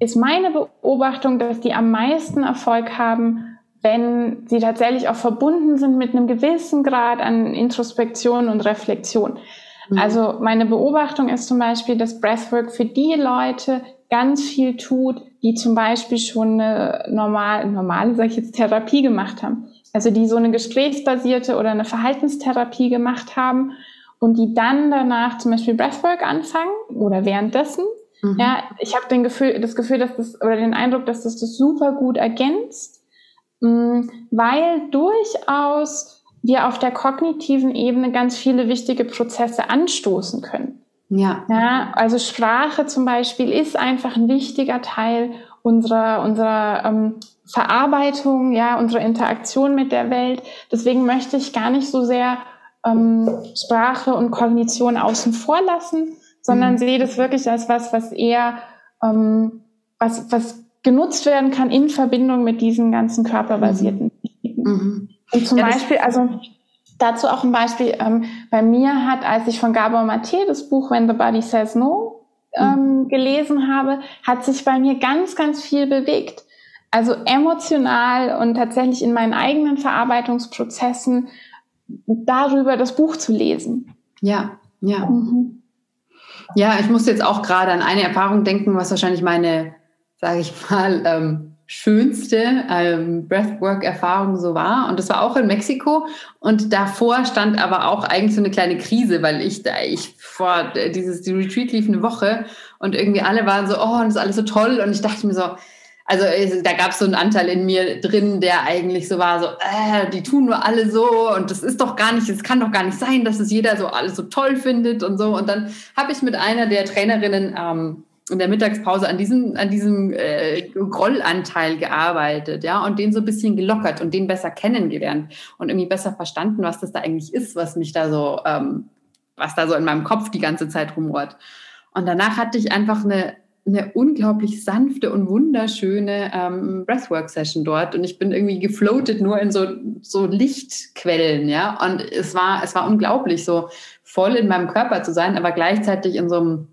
ist meine Beobachtung, dass die am meisten Erfolg haben, wenn sie tatsächlich auch verbunden sind mit einem gewissen Grad an Introspektion und Reflexion. Mhm. Also meine Beobachtung ist zum Beispiel, dass Breathwork für die Leute ganz viel tut, die zum Beispiel schon eine normal, normale, sag ich jetzt, Therapie gemacht haben. Also die so eine gesprächsbasierte oder eine Verhaltenstherapie gemacht haben und die dann danach zum Beispiel Breathwork anfangen oder währenddessen. Mhm. Ja, ich habe den Gefühl, das Gefühl, dass das oder den Eindruck, dass das das super gut ergänzt Mm, weil durchaus wir auf der kognitiven Ebene ganz viele wichtige Prozesse anstoßen können. Ja. ja. Also Sprache zum Beispiel ist einfach ein wichtiger Teil unserer, unserer ähm, Verarbeitung, ja, unserer Interaktion mit der Welt. Deswegen möchte ich gar nicht so sehr ähm, Sprache und Kognition außen vor lassen, sondern mhm. sehe das wirklich als was, was eher ähm, was, was genutzt werden kann in Verbindung mit diesen ganzen körperbasierten Techniken. Mhm. Und zum ja, Beispiel, also dazu auch ein Beispiel, ähm, bei mir hat, als ich von Gabor Maté das Buch When the Body Says No ähm, mhm. gelesen habe, hat sich bei mir ganz, ganz viel bewegt. Also emotional und tatsächlich in meinen eigenen Verarbeitungsprozessen darüber das Buch zu lesen. Ja, ja. Mhm. Ja, ich muss jetzt auch gerade an eine Erfahrung denken, was wahrscheinlich meine sage ich mal, ähm, schönste ähm, Breathwork-Erfahrung so war. Und das war auch in Mexiko. Und davor stand aber auch eigentlich so eine kleine Krise, weil ich da, ich vor dieses die Retreat lief eine Woche und irgendwie alle waren so, oh, und das ist alles so toll. Und ich dachte mir so, also da gab es so einen Anteil in mir drin, der eigentlich so war, so, äh, die tun nur alle so und das ist doch gar nicht, es kann doch gar nicht sein, dass es jeder so alles so toll findet und so. Und dann habe ich mit einer der Trainerinnen ähm, in der Mittagspause an diesem, an diesem äh, Grollanteil gearbeitet, ja, und den so ein bisschen gelockert und den besser kennengelernt und irgendwie besser verstanden, was das da eigentlich ist, was mich da so, ähm, was da so in meinem Kopf die ganze Zeit rumort. Und danach hatte ich einfach eine, eine unglaublich sanfte und wunderschöne ähm, Breathwork-Session dort und ich bin irgendwie gefloatet nur in so, so Lichtquellen, ja, und es war, es war unglaublich, so voll in meinem Körper zu sein, aber gleichzeitig in so einem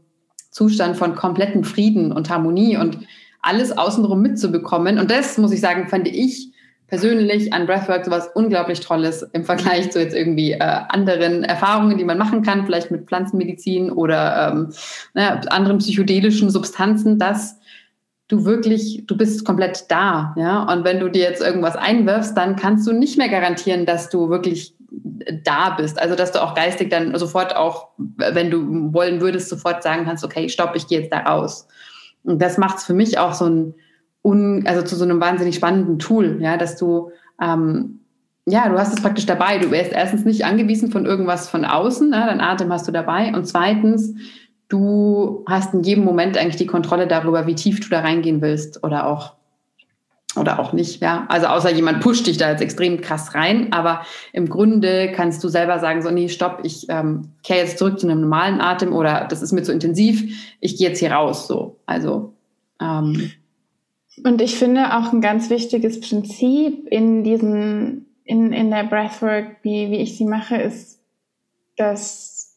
Zustand von kompletten Frieden und Harmonie und alles außenrum mitzubekommen. Und das, muss ich sagen, fand ich persönlich an Breathwork sowas unglaublich Tolles im Vergleich zu jetzt irgendwie äh, anderen Erfahrungen, die man machen kann, vielleicht mit Pflanzenmedizin oder ähm, ne, anderen psychedelischen Substanzen, dass du wirklich, du bist komplett da, ja. Und wenn du dir jetzt irgendwas einwirfst, dann kannst du nicht mehr garantieren, dass du wirklich da bist. Also dass du auch geistig dann sofort auch, wenn du wollen würdest, sofort sagen kannst, okay, stopp, ich gehe jetzt da raus. Und das macht es für mich auch so ein, un, also zu so einem wahnsinnig spannenden Tool, ja, dass du ähm, ja, du hast es praktisch dabei. Du wärst erstens nicht angewiesen von irgendwas von außen, ne? dein Atem hast du dabei. Und zweitens, du hast in jedem Moment eigentlich die Kontrolle darüber, wie tief du da reingehen willst oder auch oder auch nicht, ja. Also außer jemand pusht dich da jetzt extrem krass rein, aber im Grunde kannst du selber sagen, so, nee, stopp, ich ähm, kehre jetzt zurück zu einem normalen Atem oder das ist mir zu intensiv, ich gehe jetzt hier raus, so. Also ähm, und ich finde auch ein ganz wichtiges Prinzip in diesen, in, in der Breathwork, wie, wie ich sie mache, ist, dass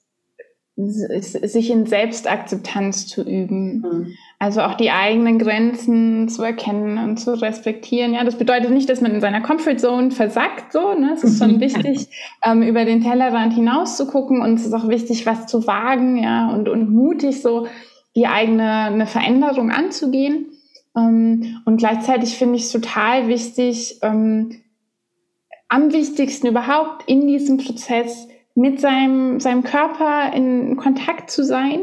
sich in Selbstakzeptanz zu üben. Mhm. Also auch die eigenen Grenzen zu erkennen und zu respektieren. Ja, das bedeutet nicht, dass man in seiner Comfortzone versackt. So, ne? Es ist schon wichtig, ähm, über den Tellerrand hinaus zu gucken und es ist auch wichtig, was zu wagen, ja, und, und mutig so die eigene eine Veränderung anzugehen. Ähm, und gleichzeitig finde ich es total wichtig, ähm, am wichtigsten überhaupt in diesem Prozess mit seinem, seinem Körper in Kontakt zu sein,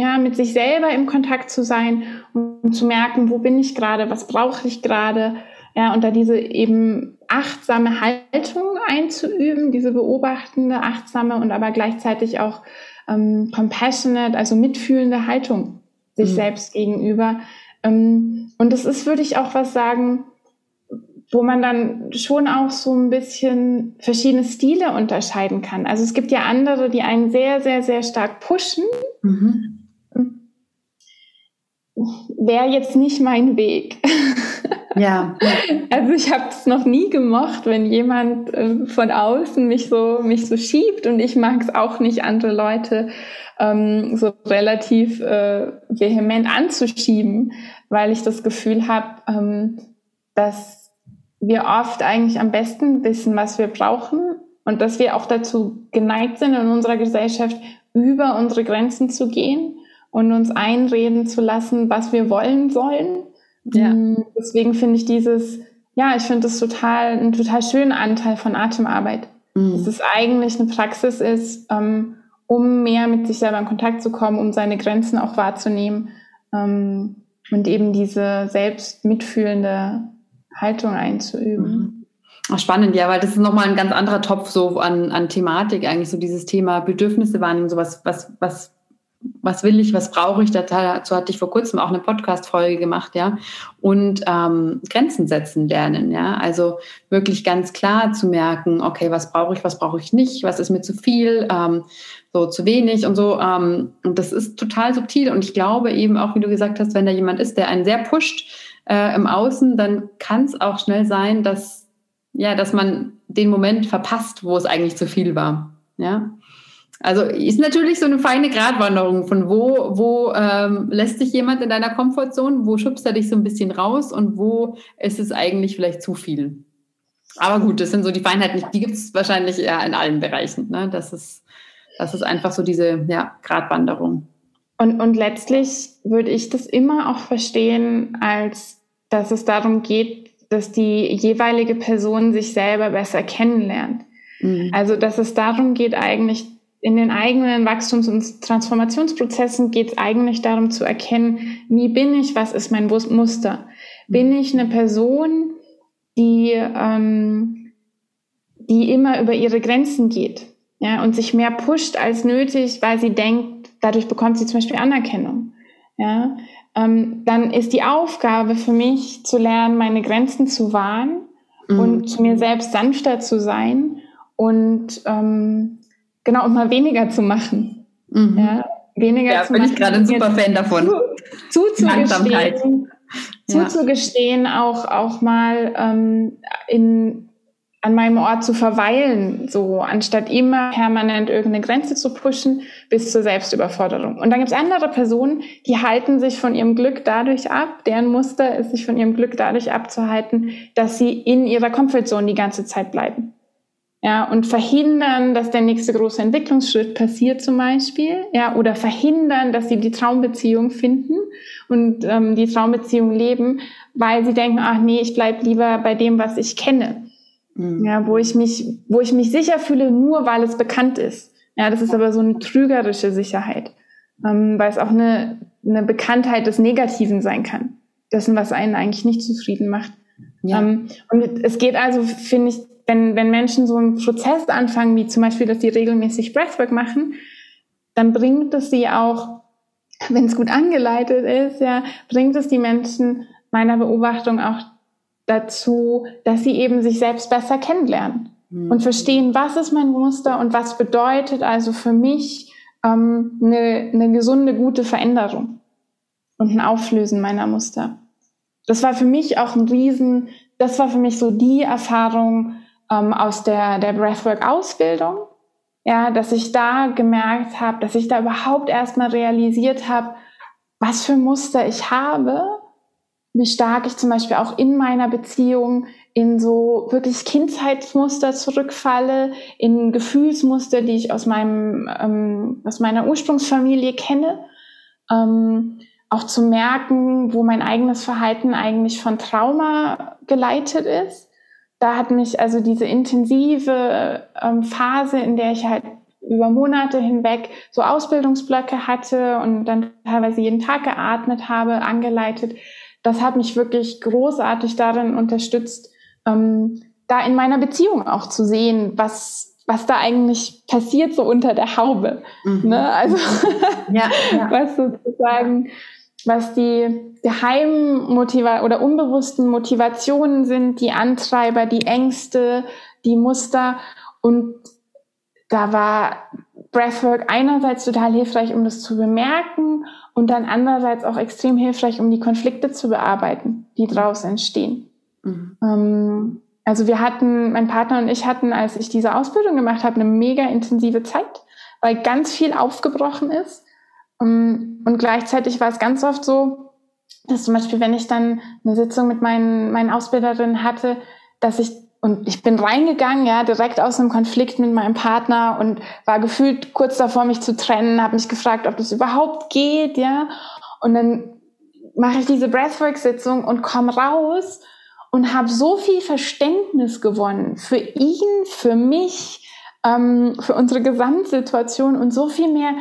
ja, mit sich selber im Kontakt zu sein und zu merken, wo bin ich gerade, was brauche ich gerade, ja, und da diese eben achtsame Haltung einzuüben, diese beobachtende, achtsame und aber gleichzeitig auch ähm, compassionate, also mitfühlende Haltung sich mhm. selbst gegenüber. Ähm, und das ist, würde ich auch was sagen, wo man dann schon auch so ein bisschen verschiedene Stile unterscheiden kann. Also es gibt ja andere, die einen sehr, sehr, sehr stark pushen. Mhm wäre jetzt nicht mein Weg. Ja. (laughs) Also ich habe es noch nie gemocht, wenn jemand äh, von außen mich so mich so schiebt und ich mag es auch nicht, andere Leute ähm, so relativ äh, vehement anzuschieben, weil ich das Gefühl habe, ähm, dass wir oft eigentlich am besten wissen, was wir brauchen und dass wir auch dazu geneigt sind, in unserer Gesellschaft über unsere Grenzen zu gehen und uns einreden zu lassen, was wir wollen sollen. Ja. Mm, deswegen finde ich dieses, ja, ich finde das total, ein total schöner Anteil von Atemarbeit. Mhm. Dass es eigentlich eine Praxis ist, ähm, um mehr mit sich selber in Kontakt zu kommen, um seine Grenzen auch wahrzunehmen ähm, und eben diese selbst mitfühlende Haltung einzuüben. Mhm. Ach, spannend, ja, weil das ist nochmal ein ganz anderer Topf so an, an Thematik, eigentlich so dieses Thema Bedürfnisse wahrnehmen, sowas, was, was was will ich, was brauche ich. Dazu hatte ich vor kurzem auch eine Podcast-Folge gemacht, ja. Und ähm, Grenzen setzen lernen, ja. Also wirklich ganz klar zu merken, okay, was brauche ich, was brauche ich nicht, was ist mir zu viel, ähm, so zu wenig und so. Ähm, und das ist total subtil. Und ich glaube eben auch, wie du gesagt hast, wenn da jemand ist, der einen sehr pusht äh, im Außen, dann kann es auch schnell sein, dass ja, dass man den Moment verpasst, wo es eigentlich zu viel war. Ja. Also ist natürlich so eine feine Gratwanderung von wo, wo ähm, lässt sich jemand in deiner Komfortzone, wo schubst er dich so ein bisschen raus und wo ist es eigentlich vielleicht zu viel. Aber gut, das sind so die Feinheiten, die gibt es wahrscheinlich eher in allen Bereichen. Ne? Das, ist, das ist einfach so diese ja, Gratwanderung. Und, und letztlich würde ich das immer auch verstehen, als dass es darum geht, dass die jeweilige Person sich selber besser kennenlernt. Mhm. Also dass es darum geht, eigentlich in den eigenen Wachstums- und Transformationsprozessen geht es eigentlich darum zu erkennen, wie bin ich, was ist mein Muster? Bin ich eine Person, die, ähm, die immer über ihre Grenzen geht ja, und sich mehr pusht als nötig, weil sie denkt, dadurch bekommt sie zum Beispiel Anerkennung. Ja? Ähm, dann ist die Aufgabe für mich zu lernen, meine Grenzen zu wahren mhm. und zu mir selbst sanfter zu sein und ähm, genau, um mal weniger zu machen. Mhm. Ja, weniger ja, zu bin machen. ich gerade ein super Fan davon. Zu, zuzugestehen, zuzugestehen ja. auch, auch mal ähm, in, an meinem Ort zu verweilen, so anstatt immer permanent irgendeine Grenze zu pushen bis zur Selbstüberforderung. Und dann gibt es andere Personen, die halten sich von ihrem Glück dadurch ab, deren Muster ist, sich von ihrem Glück dadurch abzuhalten, dass sie in ihrer Komfortzone die ganze Zeit bleiben ja, und verhindern, dass der nächste große Entwicklungsschritt passiert zum Beispiel, ja, oder verhindern, dass sie die Traumbeziehung finden und ähm, die Traumbeziehung leben, weil sie denken, ach nee, ich bleib lieber bei dem, was ich kenne, mhm. ja, wo ich mich, wo ich mich sicher fühle, nur weil es bekannt ist. Ja, das ist aber so eine trügerische Sicherheit, ähm, weil es auch eine, eine Bekanntheit des Negativen sein kann, dessen, was einen eigentlich nicht zufrieden macht. Ja. Ähm, und es geht also, finde ich, wenn, wenn Menschen so einen Prozess anfangen, wie zum Beispiel, dass sie regelmäßig Breathwork machen, dann bringt es sie auch, wenn es gut angeleitet ist, ja, bringt es die Menschen meiner Beobachtung auch dazu, dass sie eben sich selbst besser kennenlernen mhm. und verstehen, was ist mein Muster und was bedeutet also für mich ähm, eine, eine gesunde, gute Veränderung und ein Auflösen meiner Muster. Das war für mich auch ein Riesen, das war für mich so die Erfahrung, ähm, aus der, der Breathwork-Ausbildung, ja, dass ich da gemerkt habe, dass ich da überhaupt erstmal realisiert habe, was für Muster ich habe, wie stark ich zum Beispiel auch in meiner Beziehung in so wirklich Kindheitsmuster zurückfalle, in Gefühlsmuster, die ich aus meinem ähm, aus meiner Ursprungsfamilie kenne, ähm, auch zu merken, wo mein eigenes Verhalten eigentlich von Trauma geleitet ist. Da hat mich also diese intensive ähm, Phase, in der ich halt über Monate hinweg so Ausbildungsblöcke hatte und dann teilweise jeden Tag geatmet habe, angeleitet. Das hat mich wirklich großartig darin unterstützt, ähm, da in meiner Beziehung auch zu sehen, was, was da eigentlich passiert so unter der Haube. Mhm. Ne? Also ja, ja. (laughs) was sozusagen, was die geheimen Motiva oder unbewussten Motivationen sind, die Antreiber, die Ängste, die Muster und da war Breathwork einerseits total hilfreich, um das zu bemerken und dann andererseits auch extrem hilfreich, um die Konflikte zu bearbeiten, die daraus entstehen. Mhm. Ähm, also wir hatten, mein Partner und ich hatten, als ich diese Ausbildung gemacht habe, eine mega intensive Zeit, weil ganz viel aufgebrochen ist. Ähm, und gleichzeitig war es ganz oft so, dass zum Beispiel, wenn ich dann eine Sitzung mit meinen, meinen Ausbilderinnen hatte, dass ich und ich bin reingegangen, ja, direkt aus einem Konflikt mit meinem Partner und war gefühlt kurz davor, mich zu trennen, habe mich gefragt, ob das überhaupt geht, ja. Und dann mache ich diese Breathwork-Sitzung und komme raus und habe so viel Verständnis gewonnen für ihn, für mich, ähm, für unsere Gesamtsituation und so viel mehr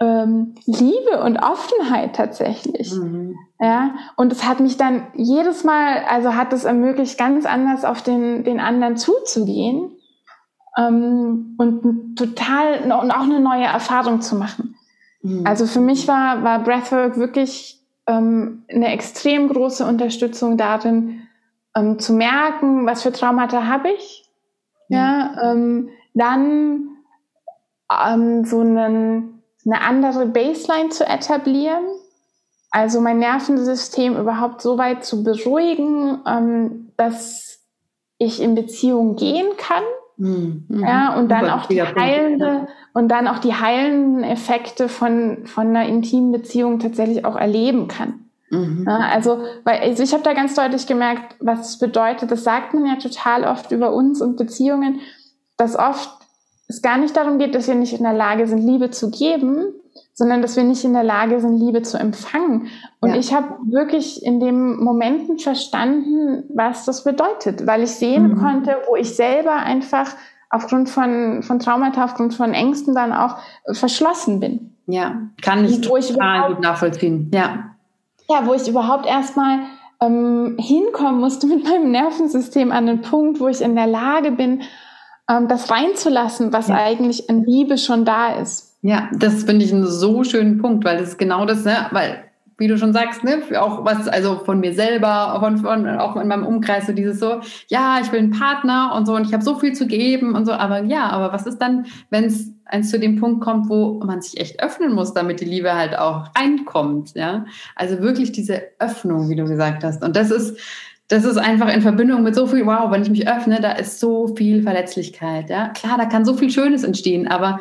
ähm, Liebe und Offenheit tatsächlich. Mhm. Ja, und es hat mich dann jedes Mal, also hat es ermöglicht, ganz anders auf den, den anderen zuzugehen ähm, und total und auch eine neue Erfahrung zu machen. Mhm. Also für mich war, war Breathwork wirklich ähm, eine extrem große Unterstützung darin, ähm, zu merken, was für Traumata habe ich. Ja, ja ähm, dann ähm, so einen eine andere Baseline zu etablieren, also mein Nervensystem überhaupt so weit zu beruhigen, ähm, dass ich in Beziehung gehen kann. Mhm. Ja, und dann auch die heilende und dann auch die heilenden Effekte von, von einer intimen Beziehung tatsächlich auch erleben kann. Mhm. Ja, also, weil, also ich habe da ganz deutlich gemerkt, was es bedeutet. Das sagt man ja total oft über uns und Beziehungen, dass oft es gar nicht darum geht, dass wir nicht in der Lage sind, Liebe zu geben, sondern dass wir nicht in der Lage sind, Liebe zu empfangen. Und ja. ich habe wirklich in den Momenten verstanden, was das bedeutet, weil ich sehen mhm. konnte, wo ich selber einfach aufgrund von, von Traumata, aufgrund von Ängsten dann auch verschlossen bin. Ja, kann ich total gut nachvollziehen. Ja. Ja, wo ich überhaupt erstmal ähm, hinkommen musste mit meinem Nervensystem an den Punkt, wo ich in der Lage bin, ähm, das reinzulassen, was ja. eigentlich an Liebe schon da ist. Ja, das finde ich einen so schönen Punkt, weil das ist genau das, ne, weil wie du schon sagst, ne, auch was, also von mir selber, von, von, auch in meinem Umkreis, so dieses so, ja, ich will einen Partner und so und ich habe so viel zu geben und so, aber ja, aber was ist dann, wenn es eins zu dem Punkt kommt, wo man sich echt öffnen muss, damit die Liebe halt auch reinkommt, ja? Also wirklich diese Öffnung, wie du gesagt hast. Und das ist, das ist einfach in Verbindung mit so viel, wow, wenn ich mich öffne, da ist so viel Verletzlichkeit. Ja? Klar, da kann so viel Schönes entstehen, aber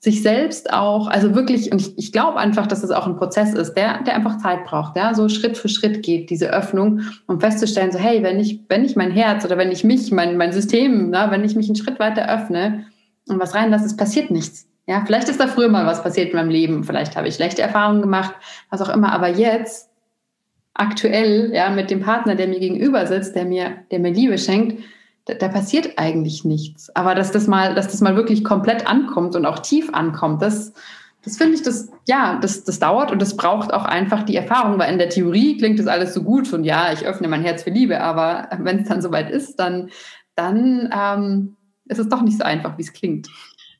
sich selbst auch, also wirklich, und ich, ich glaube einfach, dass es auch ein Prozess ist, der, der einfach Zeit braucht, ja, so Schritt für Schritt geht, diese Öffnung, um festzustellen, so, hey, wenn ich, wenn ich mein Herz oder wenn ich mich, mein, mein System, na, wenn ich mich einen Schritt weiter öffne und was reinlasse, es passiert nichts. Ja, vielleicht ist da früher mal was passiert in meinem Leben, vielleicht habe ich schlechte Erfahrungen gemacht, was auch immer, aber jetzt aktuell, ja, mit dem Partner, der mir gegenüber sitzt, der mir, der mir Liebe schenkt, da, da, passiert eigentlich nichts. Aber dass das mal, dass das mal wirklich komplett ankommt und auch tief ankommt, das, das finde ich, das, ja, das, das dauert und das braucht auch einfach die Erfahrung, weil in der Theorie klingt das alles so gut und ja, ich öffne mein Herz für Liebe, aber (laughs) wenn es dann soweit ist, dann, dann ähm, ist es doch nicht so einfach, wie es klingt.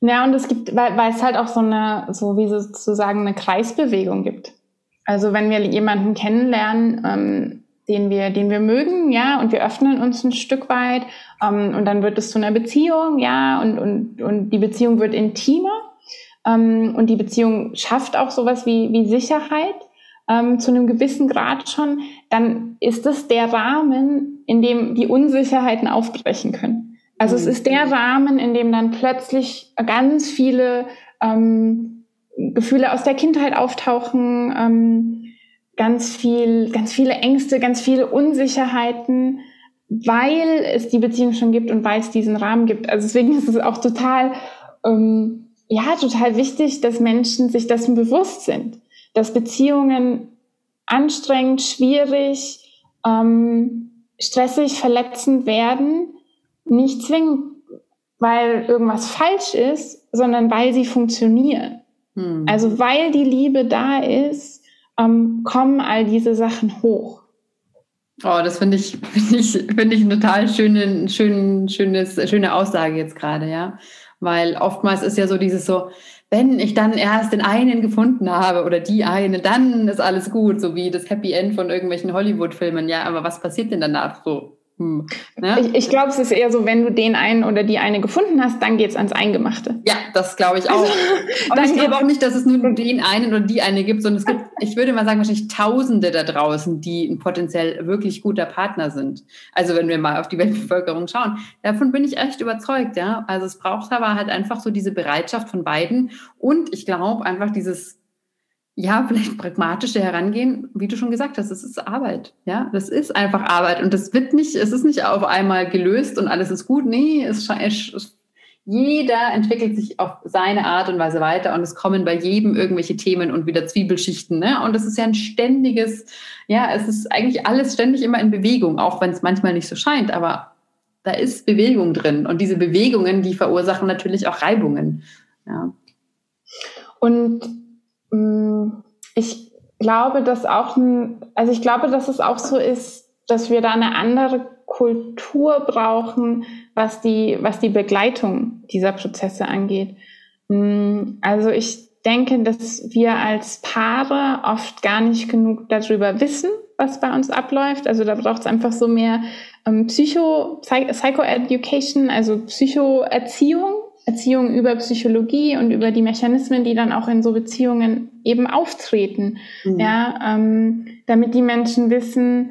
Ja, und es gibt, weil, weil es halt auch so eine, so wie sozusagen eine Kreisbewegung gibt. Also wenn wir jemanden kennenlernen, ähm, den wir, den wir mögen, ja, und wir öffnen uns ein Stück weit, ähm, und dann wird es zu einer Beziehung, ja, und, und, und die Beziehung wird intimer, ähm, und die Beziehung schafft auch sowas wie, wie Sicherheit, ähm, zu einem gewissen Grad schon, dann ist es der Rahmen, in dem die Unsicherheiten aufbrechen können. Also mhm. es ist der Rahmen, in dem dann plötzlich ganz viele ähm, Gefühle aus der Kindheit auftauchen, ähm, ganz viel, ganz viele Ängste, ganz viele Unsicherheiten, weil es die Beziehung schon gibt und weil es diesen Rahmen gibt. Also deswegen ist es auch total, ähm, ja, total wichtig, dass Menschen sich dessen bewusst sind, dass Beziehungen anstrengend, schwierig, ähm, stressig, verletzend werden, nicht zwingend, weil irgendwas falsch ist, sondern weil sie funktionieren. Hm. Also weil die Liebe da ist, ähm, kommen all diese Sachen hoch. Oh, das finde ich, (laughs) finde ich, finde ich eine total schöne, schön, schönes, schöne Aussage jetzt gerade, ja. Weil oftmals ist ja so dieses so, wenn ich dann erst den einen gefunden habe oder die eine, dann ist alles gut, so wie das Happy End von irgendwelchen Hollywood-Filmen. Ja, aber was passiert denn danach so? Hm. Ne? Ich, ich glaube, es ist eher so, wenn du den einen oder die eine gefunden hast, dann geht's ans Eingemachte. Ja, das glaube ich auch. Also, Und ich glaube auch nicht, dass es nur den einen oder die eine gibt, sondern es gibt, (laughs) ich würde mal sagen, wahrscheinlich Tausende da draußen, die ein potenziell wirklich guter Partner sind. Also wenn wir mal auf die Weltbevölkerung schauen, davon bin ich echt überzeugt, ja. Also es braucht aber halt einfach so diese Bereitschaft von beiden und ich glaube einfach dieses ja, vielleicht pragmatische herangehen, wie du schon gesagt hast, es ist Arbeit. Ja, das ist einfach Arbeit und das wird nicht, es ist nicht auf einmal gelöst und alles ist gut. Nee, es, es jeder entwickelt sich auf seine Art und Weise weiter und es kommen bei jedem irgendwelche Themen und wieder Zwiebelschichten. Ne? Und das ist ja ein ständiges, ja, es ist eigentlich alles ständig immer in Bewegung, auch wenn es manchmal nicht so scheint, aber da ist Bewegung drin und diese Bewegungen, die verursachen natürlich auch Reibungen. Ja. Und ich glaube, dass auch, also ich glaube, dass es auch so ist, dass wir da eine andere Kultur brauchen, was die, was die Begleitung dieser Prozesse angeht. Mm, also ich denke, dass wir als Paare oft gar nicht genug darüber wissen, was bei uns abläuft. Also da braucht es einfach so mehr ähm, Psycho, Psycho-Education, also Psychoerziehung, Erziehung über Psychologie und über die Mechanismen, die dann auch in so Beziehungen eben auftreten. Mhm. Ja, ähm, damit die Menschen wissen,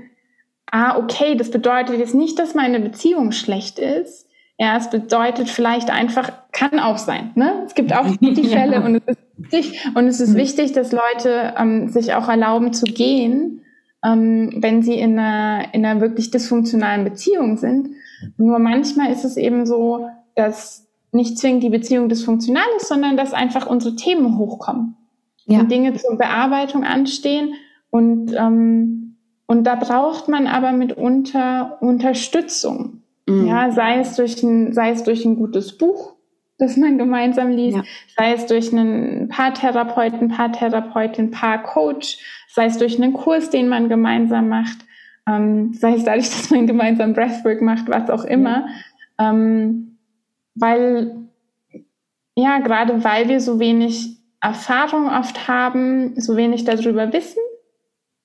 ah, okay, das bedeutet jetzt nicht, dass meine Beziehung schlecht ist. Ja, es bedeutet vielleicht einfach, kann auch sein. Ne? Es gibt auch (laughs) die Fälle ja. und es ist wichtig, und es ist mhm. wichtig, dass Leute ähm, sich auch erlauben zu gehen, ähm, wenn sie in einer, in einer wirklich dysfunktionalen Beziehung sind. Nur manchmal ist es eben so, dass nicht zwingend die Beziehung dysfunktional ist, sondern dass einfach unsere Themen hochkommen ja. und Dinge zur Bearbeitung anstehen. Und, ähm, und da braucht man aber mitunter Unterstützung. Mhm. Ja, sei es, durch ein, sei es durch ein gutes Buch, das man gemeinsam liest, ja. sei es durch einen Paartherapeuten, Paartherapeutin, Paarcoach, sei es durch einen Kurs, den man gemeinsam macht, ähm, sei es dadurch, (laughs) dass man gemeinsam Breathwork macht, was auch immer. Ja. Ähm, weil, ja, gerade weil wir so wenig Erfahrung oft haben, so wenig darüber wissen,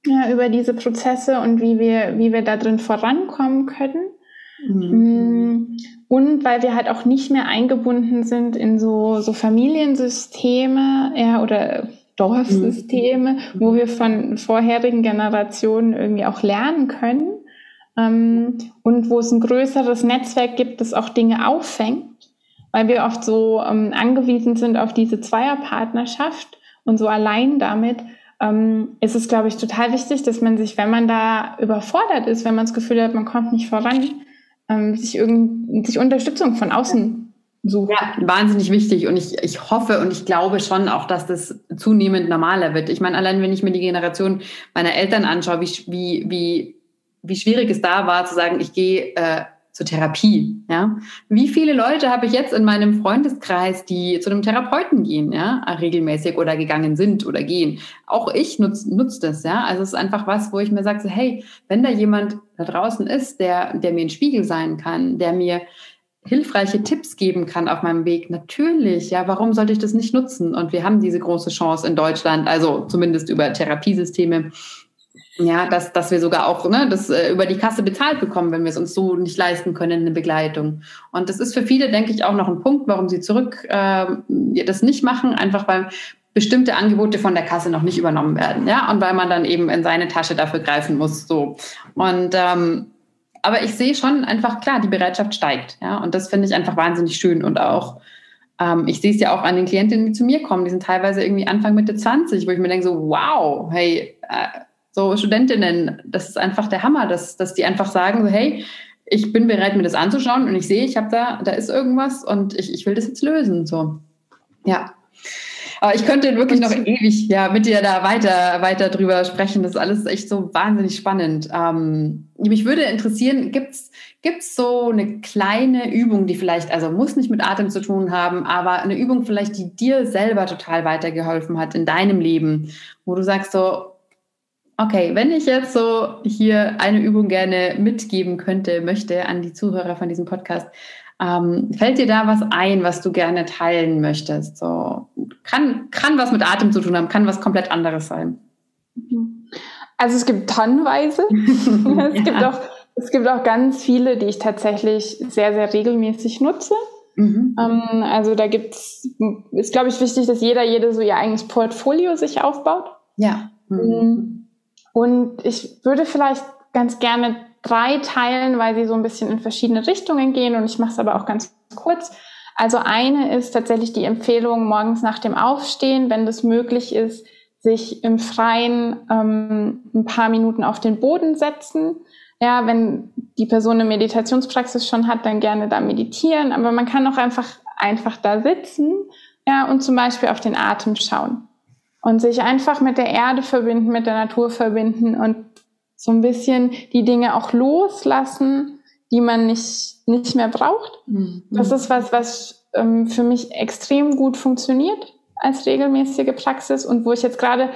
ja, über diese Prozesse und wie wir, wie wir da drin vorankommen können. Mhm. Mm, und weil wir halt auch nicht mehr eingebunden sind in so, so Familiensysteme ja, oder Dorfsysteme, mhm. wo wir von vorherigen Generationen irgendwie auch lernen können. Ähm, und wo es ein größeres Netzwerk gibt, das auch Dinge auffängt weil wir oft so ähm, angewiesen sind auf diese Zweierpartnerschaft und so allein damit, ähm, ist es, glaube ich, total wichtig, dass man sich, wenn man da überfordert ist, wenn man das Gefühl hat, man kommt nicht voran, ähm, sich, irgend, sich Unterstützung von außen sucht. Ja, wahnsinnig wichtig und ich, ich hoffe und ich glaube schon auch, dass das zunehmend normaler wird. Ich meine, allein wenn ich mir die Generation meiner Eltern anschaue, wie, wie, wie, wie schwierig es da war zu sagen, ich gehe äh, zur Therapie. Ja, wie viele Leute habe ich jetzt in meinem Freundeskreis, die zu einem Therapeuten gehen, ja, regelmäßig oder gegangen sind oder gehen? Auch ich nutze nutz das, ja. Also es ist einfach was, wo ich mir sage, so, hey, wenn da jemand da draußen ist, der, der mir ein Spiegel sein kann, der mir hilfreiche Tipps geben kann auf meinem Weg, natürlich, ja, warum sollte ich das nicht nutzen? Und wir haben diese große Chance in Deutschland, also zumindest über Therapiesysteme, ja, dass, dass wir sogar auch ne, das äh, über die Kasse bezahlt bekommen, wenn wir es uns so nicht leisten können, eine Begleitung. Und das ist für viele, denke ich, auch noch ein Punkt, warum sie zurück äh, das nicht machen, einfach weil bestimmte Angebote von der Kasse noch nicht übernommen werden, ja, und weil man dann eben in seine Tasche dafür greifen muss, so. Und ähm, aber ich sehe schon einfach klar, die Bereitschaft steigt, ja, und das finde ich einfach wahnsinnig schön und auch ähm, ich sehe es ja auch an den Klientinnen, die zu mir kommen, die sind teilweise irgendwie Anfang Mitte 20, wo ich mir denke so, wow, hey, äh, so Studentinnen, das ist einfach der Hammer, dass, dass die einfach sagen, so, hey, ich bin bereit, mir das anzuschauen und ich sehe, ich habe da, da ist irgendwas und ich, ich will das jetzt lösen. So. Ja. Aber ich könnte wirklich noch ewig ja, mit dir da weiter, weiter drüber sprechen. Das ist alles echt so wahnsinnig spannend. Ähm, mich würde interessieren, gibt es so eine kleine Übung, die vielleicht, also muss nicht mit Atem zu tun haben, aber eine Übung vielleicht, die dir selber total weitergeholfen hat in deinem Leben, wo du sagst so, Okay, wenn ich jetzt so hier eine Übung gerne mitgeben könnte, möchte an die Zuhörer von diesem Podcast, ähm, fällt dir da was ein, was du gerne teilen möchtest? So kann, kann was mit Atem zu tun haben, kann was komplett anderes sein. Also es gibt tonnenweise. (laughs) es, gibt auch, es gibt auch ganz viele, die ich tatsächlich sehr, sehr regelmäßig nutze. Mhm. Ähm, also da gibt's, ist glaube ich wichtig, dass jeder, jede so ihr eigenes Portfolio sich aufbaut. Ja. Mhm. Und ich würde vielleicht ganz gerne drei teilen, weil sie so ein bisschen in verschiedene Richtungen gehen und ich mache es aber auch ganz kurz. Also eine ist tatsächlich die Empfehlung morgens nach dem Aufstehen, wenn das möglich ist, sich im Freien ähm, ein paar Minuten auf den Boden setzen. Ja, wenn die Person eine Meditationspraxis schon hat, dann gerne da meditieren. Aber man kann auch einfach einfach da sitzen, ja, und zum Beispiel auf den Atem schauen und sich einfach mit der Erde verbinden, mit der Natur verbinden und so ein bisschen die Dinge auch loslassen, die man nicht, nicht mehr braucht. Mhm. Das ist was, was ähm, für mich extrem gut funktioniert als regelmäßige Praxis und wo ich jetzt gerade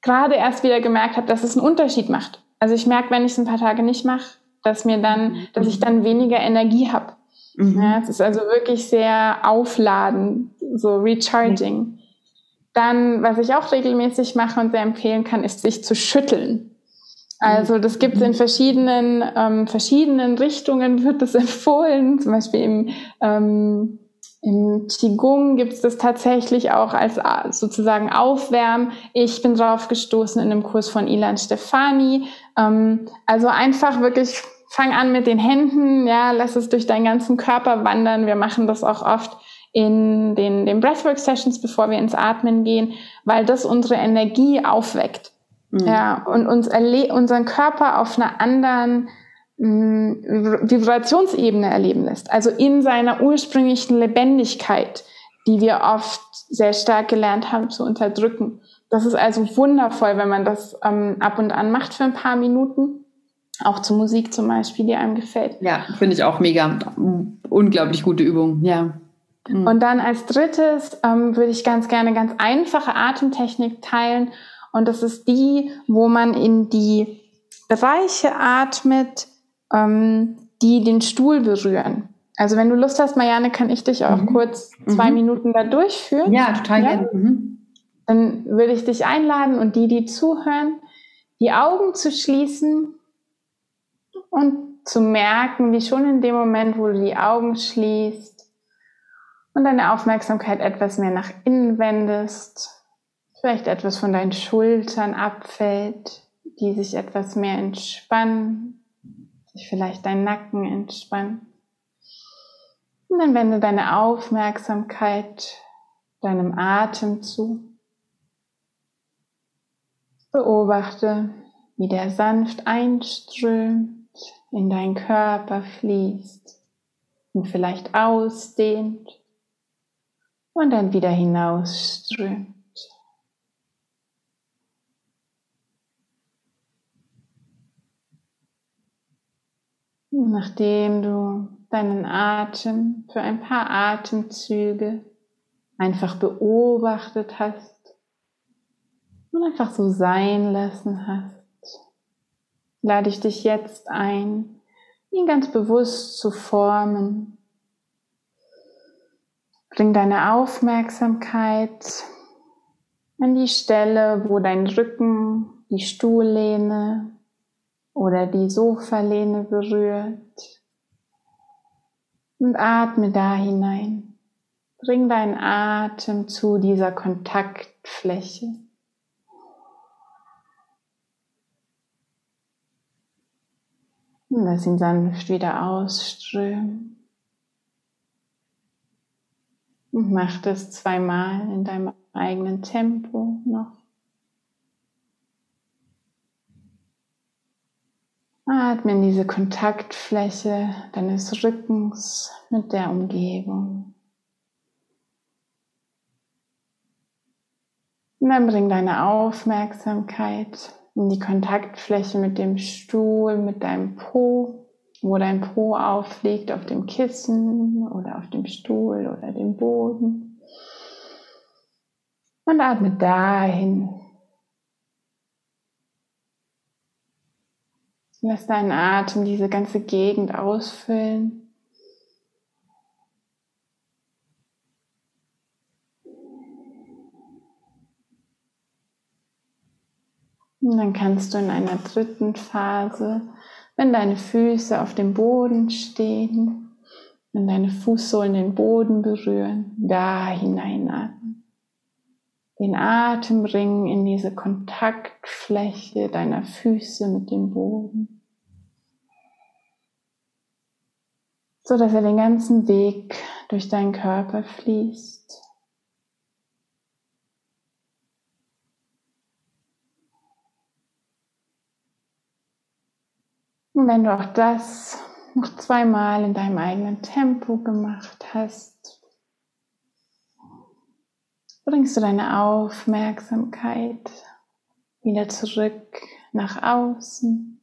gerade erst wieder gemerkt habe, dass es einen Unterschied macht. Also ich merke, wenn ich es ein paar Tage nicht mache, dass mir dann, mhm. dass ich dann weniger Energie habe. Mhm. Ja, es ist also wirklich sehr aufladen, so recharging. Dann, was ich auch regelmäßig mache und sehr empfehlen kann, ist sich zu schütteln. Also das gibt es in verschiedenen, ähm, verschiedenen Richtungen, wird das (laughs) empfohlen. Zum Beispiel im, ähm, im Qigong gibt es das tatsächlich auch als äh, sozusagen Aufwärm. Ich bin drauf gestoßen in einem Kurs von Ilan Stefani. Ähm, also einfach wirklich fang an mit den Händen, ja, lass es durch deinen ganzen Körper wandern. Wir machen das auch oft in den, den Breathwork-Sessions, bevor wir ins Atmen gehen, weil das unsere Energie aufweckt. Mhm. Ja, und uns unseren Körper auf einer anderen mh, mm, Vibrationsebene erleben lässt. Also in seiner ursprünglichen Lebendigkeit, die wir oft sehr stark gelernt haben zu unterdrücken. Das ist also wundervoll, wenn man das ähm, ab und an macht für ein paar Minuten. Auch zur Musik zum Beispiel, die einem gefällt. Ja, finde ich auch mega. Unglaublich gute Übung, ja. Mhm. Und dann als drittes ähm, würde ich ganz gerne ganz einfache Atemtechnik teilen. Und das ist die, wo man in die Bereiche atmet, ähm, die den Stuhl berühren. Also wenn du Lust hast, Marianne, kann ich dich auch mhm. kurz zwei mhm. Minuten da durchführen. Ja, total ja? gerne. Mhm. Dann würde ich dich einladen und die, die zuhören, die Augen zu schließen und zu merken, wie schon in dem Moment, wo du die Augen schließt, und deine Aufmerksamkeit etwas mehr nach innen wendest, vielleicht etwas von deinen Schultern abfällt, die sich etwas mehr entspannen, sich vielleicht dein Nacken entspannt. Und dann wende deine Aufmerksamkeit deinem Atem zu. Beobachte, wie der sanft einströmt, in deinen Körper fließt und vielleicht ausdehnt und dann wieder hinausströmt. Nachdem du deinen Atem für ein paar Atemzüge einfach beobachtet hast und einfach so sein lassen hast, lade ich dich jetzt ein, ihn ganz bewusst zu formen Bring deine Aufmerksamkeit an die Stelle, wo dein Rücken die Stuhllehne oder die Sofalehne berührt. Und atme da hinein. Bring deinen Atem zu dieser Kontaktfläche. Und lass ihn sanft wieder ausströmen. Und mach das zweimal in deinem eigenen Tempo noch. Atme in diese Kontaktfläche deines Rückens mit der Umgebung. Und dann bring deine Aufmerksamkeit in die Kontaktfläche mit dem Stuhl, mit deinem Po, wo dein Po aufliegt, auf dem Kissen oder auf dem Stuhl oder dem Boden. Und atme dahin. Lass deinen Atem diese ganze Gegend ausfüllen. Und dann kannst du in einer dritten Phase, wenn deine Füße auf dem Boden stehen, wenn deine Fußsohlen den Boden berühren, da hineinatmen. Den Atem bringen in diese Kontaktfläche deiner Füße mit dem Boden. So dass er den ganzen Weg durch deinen Körper fließt. Und wenn du auch das noch zweimal in deinem eigenen Tempo gemacht hast, bringst du deine Aufmerksamkeit wieder zurück nach außen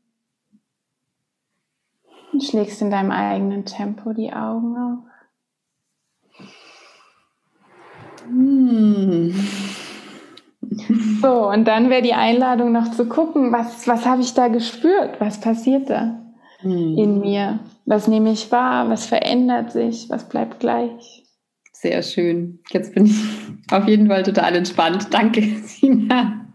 und schlägst in deinem eigenen Tempo die Augen auf. Hm. So, und dann wäre die Einladung noch zu gucken, was, was habe ich da gespürt? Was passiert da hm. in mir? Was nehme ich wahr? Was verändert sich? Was bleibt gleich? Sehr schön. Jetzt bin ich (laughs) auf jeden Fall total entspannt. Danke, (laughs) Sina.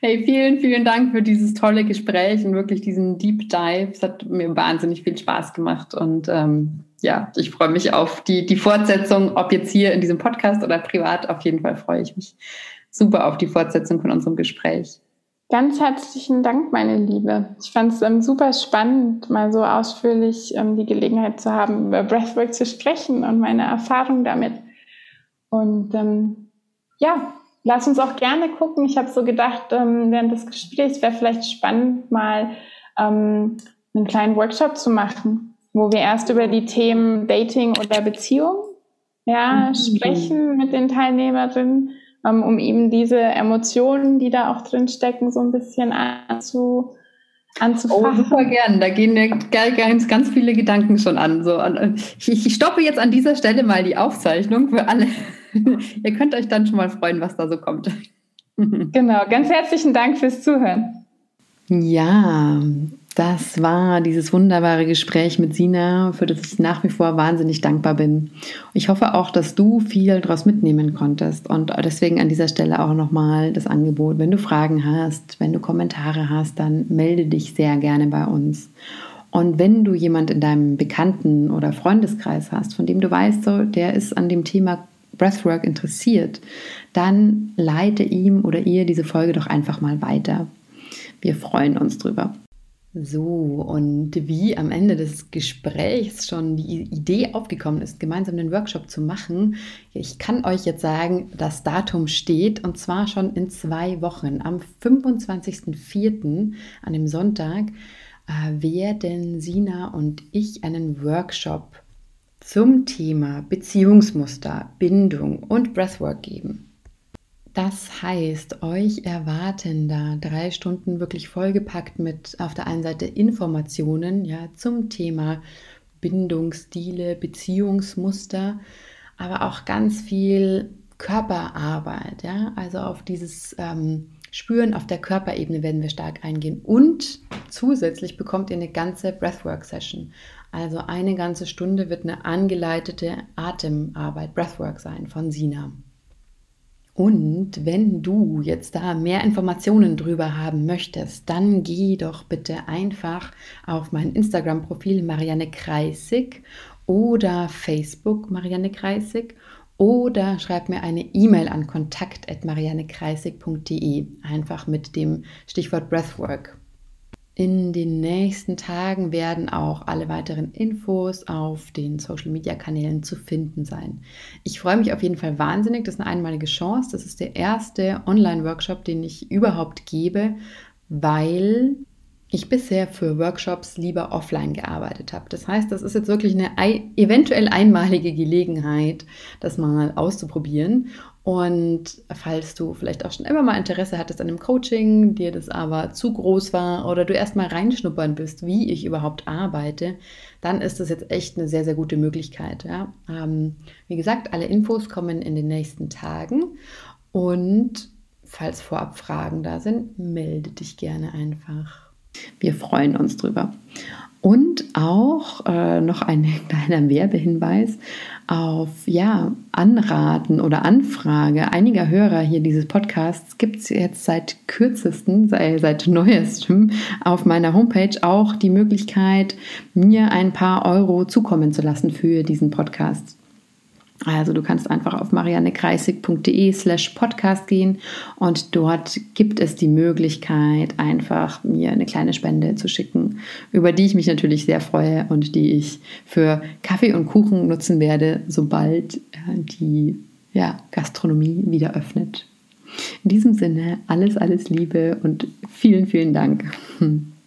Hey, vielen, vielen Dank für dieses tolle Gespräch und wirklich diesen Deep Dive. Es hat mir wahnsinnig viel Spaß gemacht und ähm, ja, ich freue mich auf die, die Fortsetzung, ob jetzt hier in diesem Podcast oder privat. Auf jeden Fall freue ich mich super auf die Fortsetzung von unserem Gespräch. Ganz herzlichen Dank, meine Liebe. Ich fand es ähm, super spannend, mal so ausführlich ähm, die Gelegenheit zu haben, über Breathwork zu sprechen und meine Erfahrung damit. Und ähm, ja, lass uns auch gerne gucken. Ich habe so gedacht, ähm, während des Gesprächs wäre vielleicht spannend, mal ähm, einen kleinen Workshop zu machen, wo wir erst über die Themen Dating oder Beziehung ja, mhm. sprechen mit den Teilnehmerinnen um eben diese Emotionen, die da auch drin stecken, so ein bisschen anzu, anzufachen. Oh, super gern. Da gehen mir ganz, ganz viele Gedanken schon an. So, ich, ich stoppe jetzt an dieser Stelle mal die Aufzeichnung für alle. (laughs) Ihr könnt euch dann schon mal freuen, was da so kommt. (laughs) Genau, ganz herzlichen Dank fürs Zuhören. Ja, das war dieses wunderbare Gespräch mit Sina, für das ich nach wie vor wahnsinnig dankbar bin. Ich hoffe auch, dass du viel daraus mitnehmen konntest und deswegen an dieser Stelle auch nochmal das Angebot, wenn du Fragen hast, wenn du Kommentare hast, dann melde dich sehr gerne bei uns. Und wenn du jemand in deinem Bekannten- oder Freundeskreis hast, von dem du weißt, so, der ist an dem Thema Breathwork interessiert, dann leite ihm oder ihr diese Folge doch einfach mal weiter. Wir freuen uns drüber. So, und wie am Ende des Gesprächs schon die Idee aufgekommen ist, gemeinsam den Workshop zu machen, ich kann euch jetzt sagen, das Datum steht und zwar schon in zwei Wochen. Am 25.04., an dem Sonntag, äh, werden Sina und ich einen Workshop zum Thema Beziehungsmuster, Bindung und Breathwork geben. Das heißt, euch erwarten da drei Stunden wirklich vollgepackt mit auf der einen Seite Informationen ja, zum Thema Bindungsstile, Beziehungsmuster, aber auch ganz viel Körperarbeit. Ja? Also auf dieses ähm, Spüren auf der Körperebene werden wir stark eingehen. Und zusätzlich bekommt ihr eine ganze Breathwork-Session. Also eine ganze Stunde wird eine angeleitete Atemarbeit, Breathwork sein von Sina. Und wenn du jetzt da mehr Informationen drüber haben möchtest, dann geh doch bitte einfach auf mein Instagram-Profil Marianne Kreisig oder Facebook Marianne Kreisig oder schreib mir eine E-Mail an kontakt.mariannekreisig.de einfach mit dem Stichwort Breathwork. In den nächsten Tagen werden auch alle weiteren Infos auf den Social-Media-Kanälen zu finden sein. Ich freue mich auf jeden Fall wahnsinnig. Das ist eine einmalige Chance. Das ist der erste Online-Workshop, den ich überhaupt gebe, weil ich bisher für Workshops lieber offline gearbeitet habe. Das heißt, das ist jetzt wirklich eine eventuell einmalige Gelegenheit, das mal auszuprobieren. Und falls du vielleicht auch schon immer mal Interesse hattest an einem Coaching, dir das aber zu groß war oder du erst mal reinschnuppern bist, wie ich überhaupt arbeite, dann ist das jetzt echt eine sehr, sehr gute Möglichkeit. Ja? Ähm, wie gesagt, alle Infos kommen in den nächsten Tagen. Und falls vorab Fragen da sind, melde dich gerne einfach. Wir freuen uns drüber. Und auch äh, noch ein (laughs) kleiner Werbehinweis auf ja, Anraten oder Anfrage einiger Hörer hier dieses Podcasts gibt es jetzt seit kürzesten, seit neuestem auf meiner Homepage auch die Möglichkeit, mir ein paar Euro zukommen zu lassen für diesen Podcast. Also du kannst einfach auf mariannekreisig.de slash podcast gehen und dort gibt es die Möglichkeit, einfach mir eine kleine Spende zu schicken, über die ich mich natürlich sehr freue und die ich für Kaffee und Kuchen nutzen werde, sobald äh, die ja, Gastronomie wieder öffnet. In diesem Sinne alles, alles Liebe und vielen, vielen Dank. (laughs)